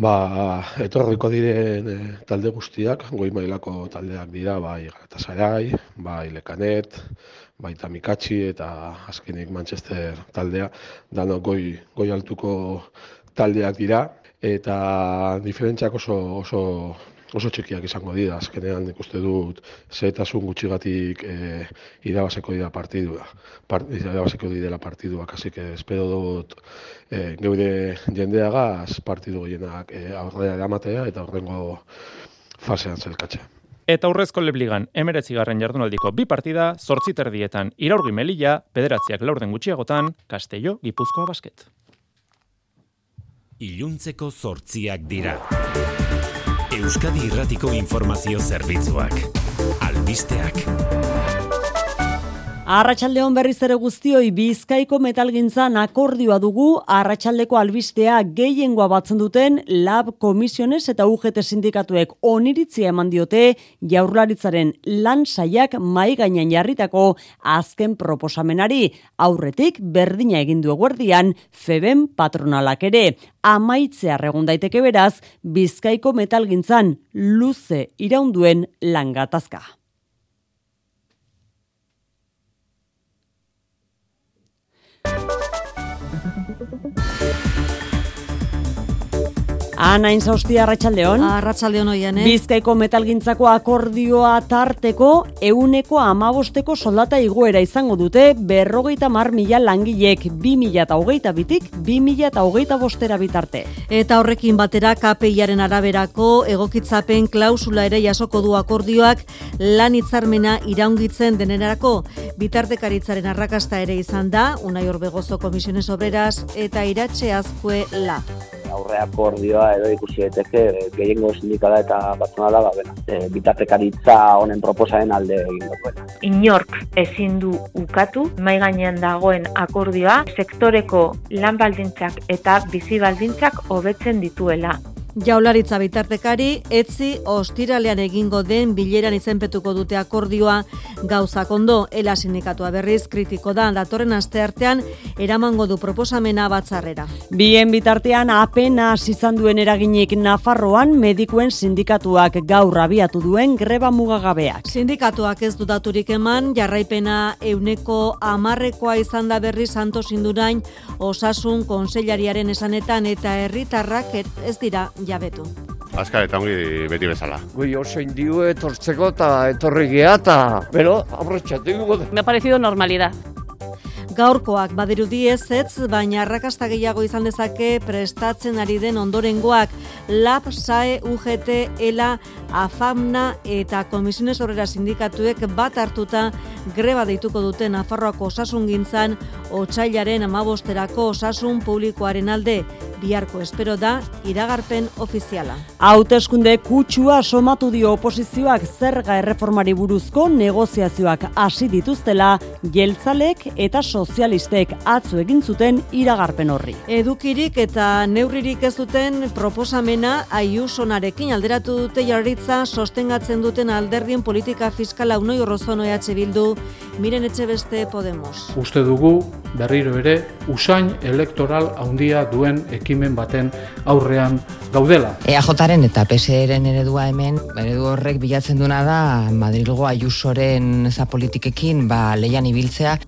Speaker 69: Ba, etorriko diren e, talde guztiak, goi mailako taldeak dira, bai Galatasaray, bai Lekanet, bai Tamikatsi eta azkenik Manchester taldea, dano goi, goi altuko taldeak dira, eta diferentziak oso, oso oso txikiak izango dira, azkenean ikuste dut zehetasun gutxigatik e, irabazeko dira partidua, part, irabazeko dira partiduak, hasi que espero dut e, geure jendeagaz partidu gehienak e, aurrera eramatea eta horrengo fasean zelkatzea.
Speaker 15: Eta aurrezko lebligan, emeretzi garren jardunaldiko bi partida, zortzi terdietan, iraurgi melilla, pederatziak laurden gutxiagotan, Castello, Gipuzkoa basket.
Speaker 48: Iluntzeko zortziak dira. Euskadi Irratiko Informazio Zerbitzuak. Albisteak.
Speaker 1: Arratxaldeon berriz ere guztioi bizkaiko metalgintzan akordioa dugu. Arratsaldeko albistea gehiengoa batzen duten lab komisiones eta UGT sindikatuek oniritzia eman diote jaurlaritzaren lan saiak mai gainean jarritako azken proposamenari. Aurretik berdina egin du eguerdian feben patronalak ere. Amaitzea regun daiteke beraz bizkaiko metalgintzan luze iraunduen langatazka. Ana Inzausti Arratsaldeon.
Speaker 6: Arratsaldeon hoian, eh.
Speaker 1: Bizkaiko metalgintzako akordioa tarteko euneko amabosteko soldata igoera izango dute berrogeita mar mila langilek bi mila eta hogeita bitik bi mila eta hogeita bostera bitarte.
Speaker 6: Eta horrekin batera KPIaren araberako egokitzapen klausula ere jasoko du akordioak lan hitzarmena iraungitzen denerako bitartekaritzaren arrakasta ere izan da Unai Orbegozo Komisiones Obreras eta Iratxe Azkue La
Speaker 2: aurre akordioa edo ikusi daiteke gehiengo sindikala eta patronala ba bena e, bitartekaritza honen proposaren alde egin duela.
Speaker 3: Inork ezin du ukatu mai gainean dagoen akordioa sektoreko lan baldintzak eta bizi baldintzak hobetzen dituela.
Speaker 6: Jaularitza bitartekari, etzi ostiralean egingo den bileran izenpetuko dute akordioa gauzak ondo, ela sindikatua berriz kritiko da, datorren aste artean eramango du proposamena batzarrera.
Speaker 1: Bien bitartean apena izan duen eraginik Nafarroan medikuen sindikatuak gaur abiatu duen greba mugagabeak.
Speaker 6: Sindikatuak ez dudaturik eman, jarraipena euneko amarrekoa izan da berri santos indurain osasun konseilariaren esanetan eta herritarrak ez dira jabetu.
Speaker 70: Azkar eta ongi beti bezala.
Speaker 71: Gui oso indio etortzeko eta etorri geata, pero abrotxatu
Speaker 61: Me ha parecido normalidad.
Speaker 6: Gaurkoak badirudi ez ez, baina arrakasta gehiago izan dezake prestatzen ari den ondorengoak LAB, SAE, UGT, ELA, AFAMNA eta Komisiones Horrera Sindikatuek bat hartuta greba deituko dute Nafarroako osasun gintzan otxailaren amabosterako osasun publikoaren alde biharko espero da iragarpen ofiziala.
Speaker 1: Hauteskunde kutsua somatu dio oposizioak zerga erreformari buruzko negoziazioak hasi dituztela jeltzalek eta sozialistek atzu egin zuten iragarpen horri.
Speaker 6: Edukirik eta neurririk ez duten proposamena aiusonarekin alderatu dute jarritza sostengatzen duten alderdien politika fiskala unoi horrozono EH Bildu miren etxe beste Podemos.
Speaker 63: Uste dugu berriro ere usain elektoral handia duen ekimen baten aurrean gaudela.
Speaker 35: EAJaren eta PSEren eredua hemen, eredu horrek bilatzen duna da Madrilgo Ayusoren za politikekin ba leian ibiltzea.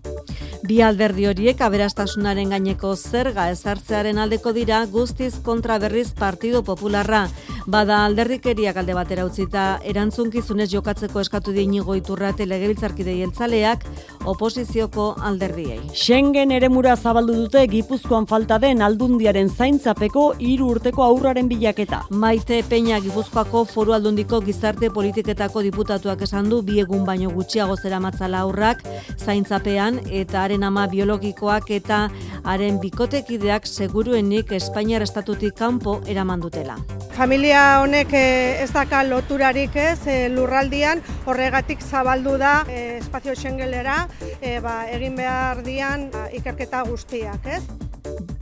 Speaker 6: Bi alderdi horiek aberastasunaren gaineko zerga ezartzearen aldeko dira guztiz kontra berriz Partido Popularra. Bada alderdikeriak alde batera utzita erantzunkizunez jokatzeko eskatu diinigo iturrate legebiltzarkidei eltzaleak oposizioko alderdiei.
Speaker 1: Schengen eremura zabaldu dute Gipuzkoan falta den aldundiaren zaintzapeko hiru urteko aurraren bilaketa.
Speaker 6: Maite Peña Gipuzkoako foru aldundiko gizarte politiketako diputatuak esan du bi egun baino gutxiago zera matzala aurrak zaintzapean eta haren ama biologikoak eta haren bikotekideak seguruenik Espainiar estatutik kanpo eraman dutela.
Speaker 46: Familia honek eh, ez daka loturarik ez eh, lurraldian horregatik zabaldu da eh, espazio Schengenera ba, egin behar dian ba, ikerketa guztiak ez.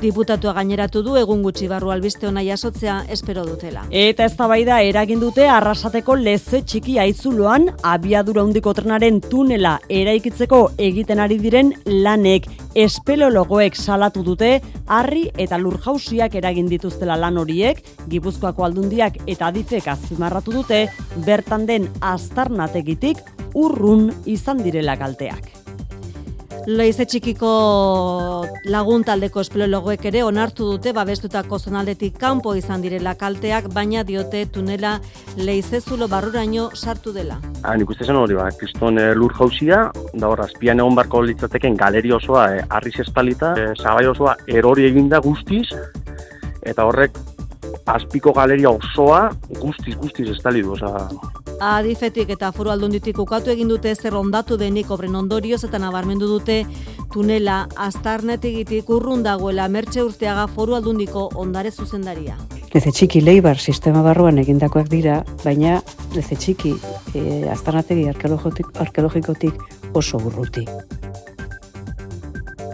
Speaker 6: Diputatua gaineratu du egun gutxi barru albiste ona jasotzea espero dutela.
Speaker 1: Eta eztabaida eragin dute arrasateko leze txiki aizuloan abiadura handiko trenaren tunela eraikitzeko egiten ari diren lanek espelologoek salatu dute harri eta lurjausiak eragin dituztela lan horiek, Gipuzkoako aldundiak eta adifek azpimarratu dute bertan den aztarnategitik urrun izan direla kalteak.
Speaker 6: Leize txikiko lagun taldeko espelologoek ere onartu dute babestutako zonaldetik kanpo izan direla kalteak, baina diote tunela leize zulo barruraino sartu dela.
Speaker 2: Ha, nik uste zen hori, ba, kriston e, lur jausia, da hor, azpian egon barko litzateken galeri osoa, e, arriz estalita, e, zabai osoa erori eginda guztiz, eta horrek azpiko galeria osoa guztiz, guztiz estali du, oza,
Speaker 6: Adifetik eta foru aldunditik ukatu egin dute zer ondatu denik obren ondorioz eta nabarmendu dute tunela astarnetegitik urrun dagoela mertxe urteaga foru aldundiko ondare zuzendaria.
Speaker 69: Leze txiki leibar sistema barruan egindakoak dira, baina leze txiki e, astarnategi arkeologikotik oso urruti.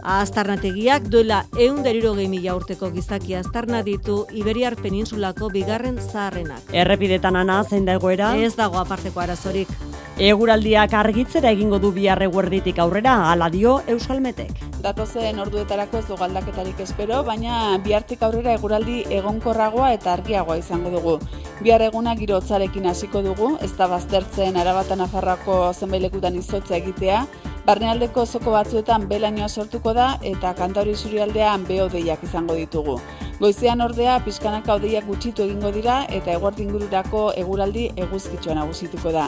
Speaker 6: Aztarnategiak duela eun deriro mila urteko gizaki aztarna ditu Iberiar peninsulako bigarren zaharrenak.
Speaker 1: Errepidetan ana zein da egoera?
Speaker 6: Ez dago aparteko arazorik.
Speaker 1: Eguraldiak argitzera egingo du bihar eguerditik aurrera, ala dio Euskalmetek.
Speaker 17: Datozen orduetarako ez du galdaketarik espero, baina bihartik aurrera eguraldi egonkorragoa eta argiagoa izango dugu. Bihar eguna girotzarekin hasiko dugu, ez da baztertzen arabatan afarrako zenbailekutan izotza egitea, Barnealdeko zoko batzuetan belainoa sortuko da eta kantauri zurialdean beodeiak izango ditugu. Goizean ordea pizkanaka odeiak gutxitu egingo dira eta eguardingururako eguraldi eguzkitsua nagusituko da.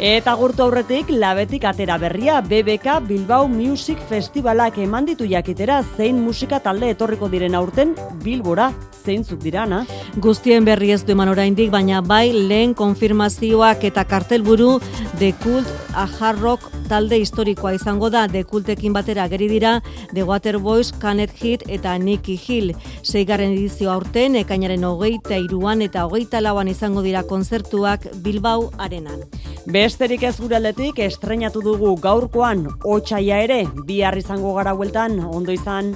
Speaker 1: Eta gurtu aurretik, labetik atera berria, BBK Bilbao Music Festivalak eman ditu jakitera zein musika talde etorriko diren aurten Bilbora zeintzuk dirana.
Speaker 6: Guztien berri ez du eman oraindik, baina bai lehen konfirmazioak eta kartelburu The Cult a Hard Rock talde historikoa izango da The Cultekin batera geri dira The Waterboys, Canet Hit eta Nicky Hill. Seigarren edizio aurten, ekainaren hogeita iruan eta hogeita lauan izango dira konzertuak Bilbao arenan.
Speaker 1: Besterik ez guraldetik estrenatu dugu gaurkoan otxaia ere, bihar izango gara hueltan, ondo izan.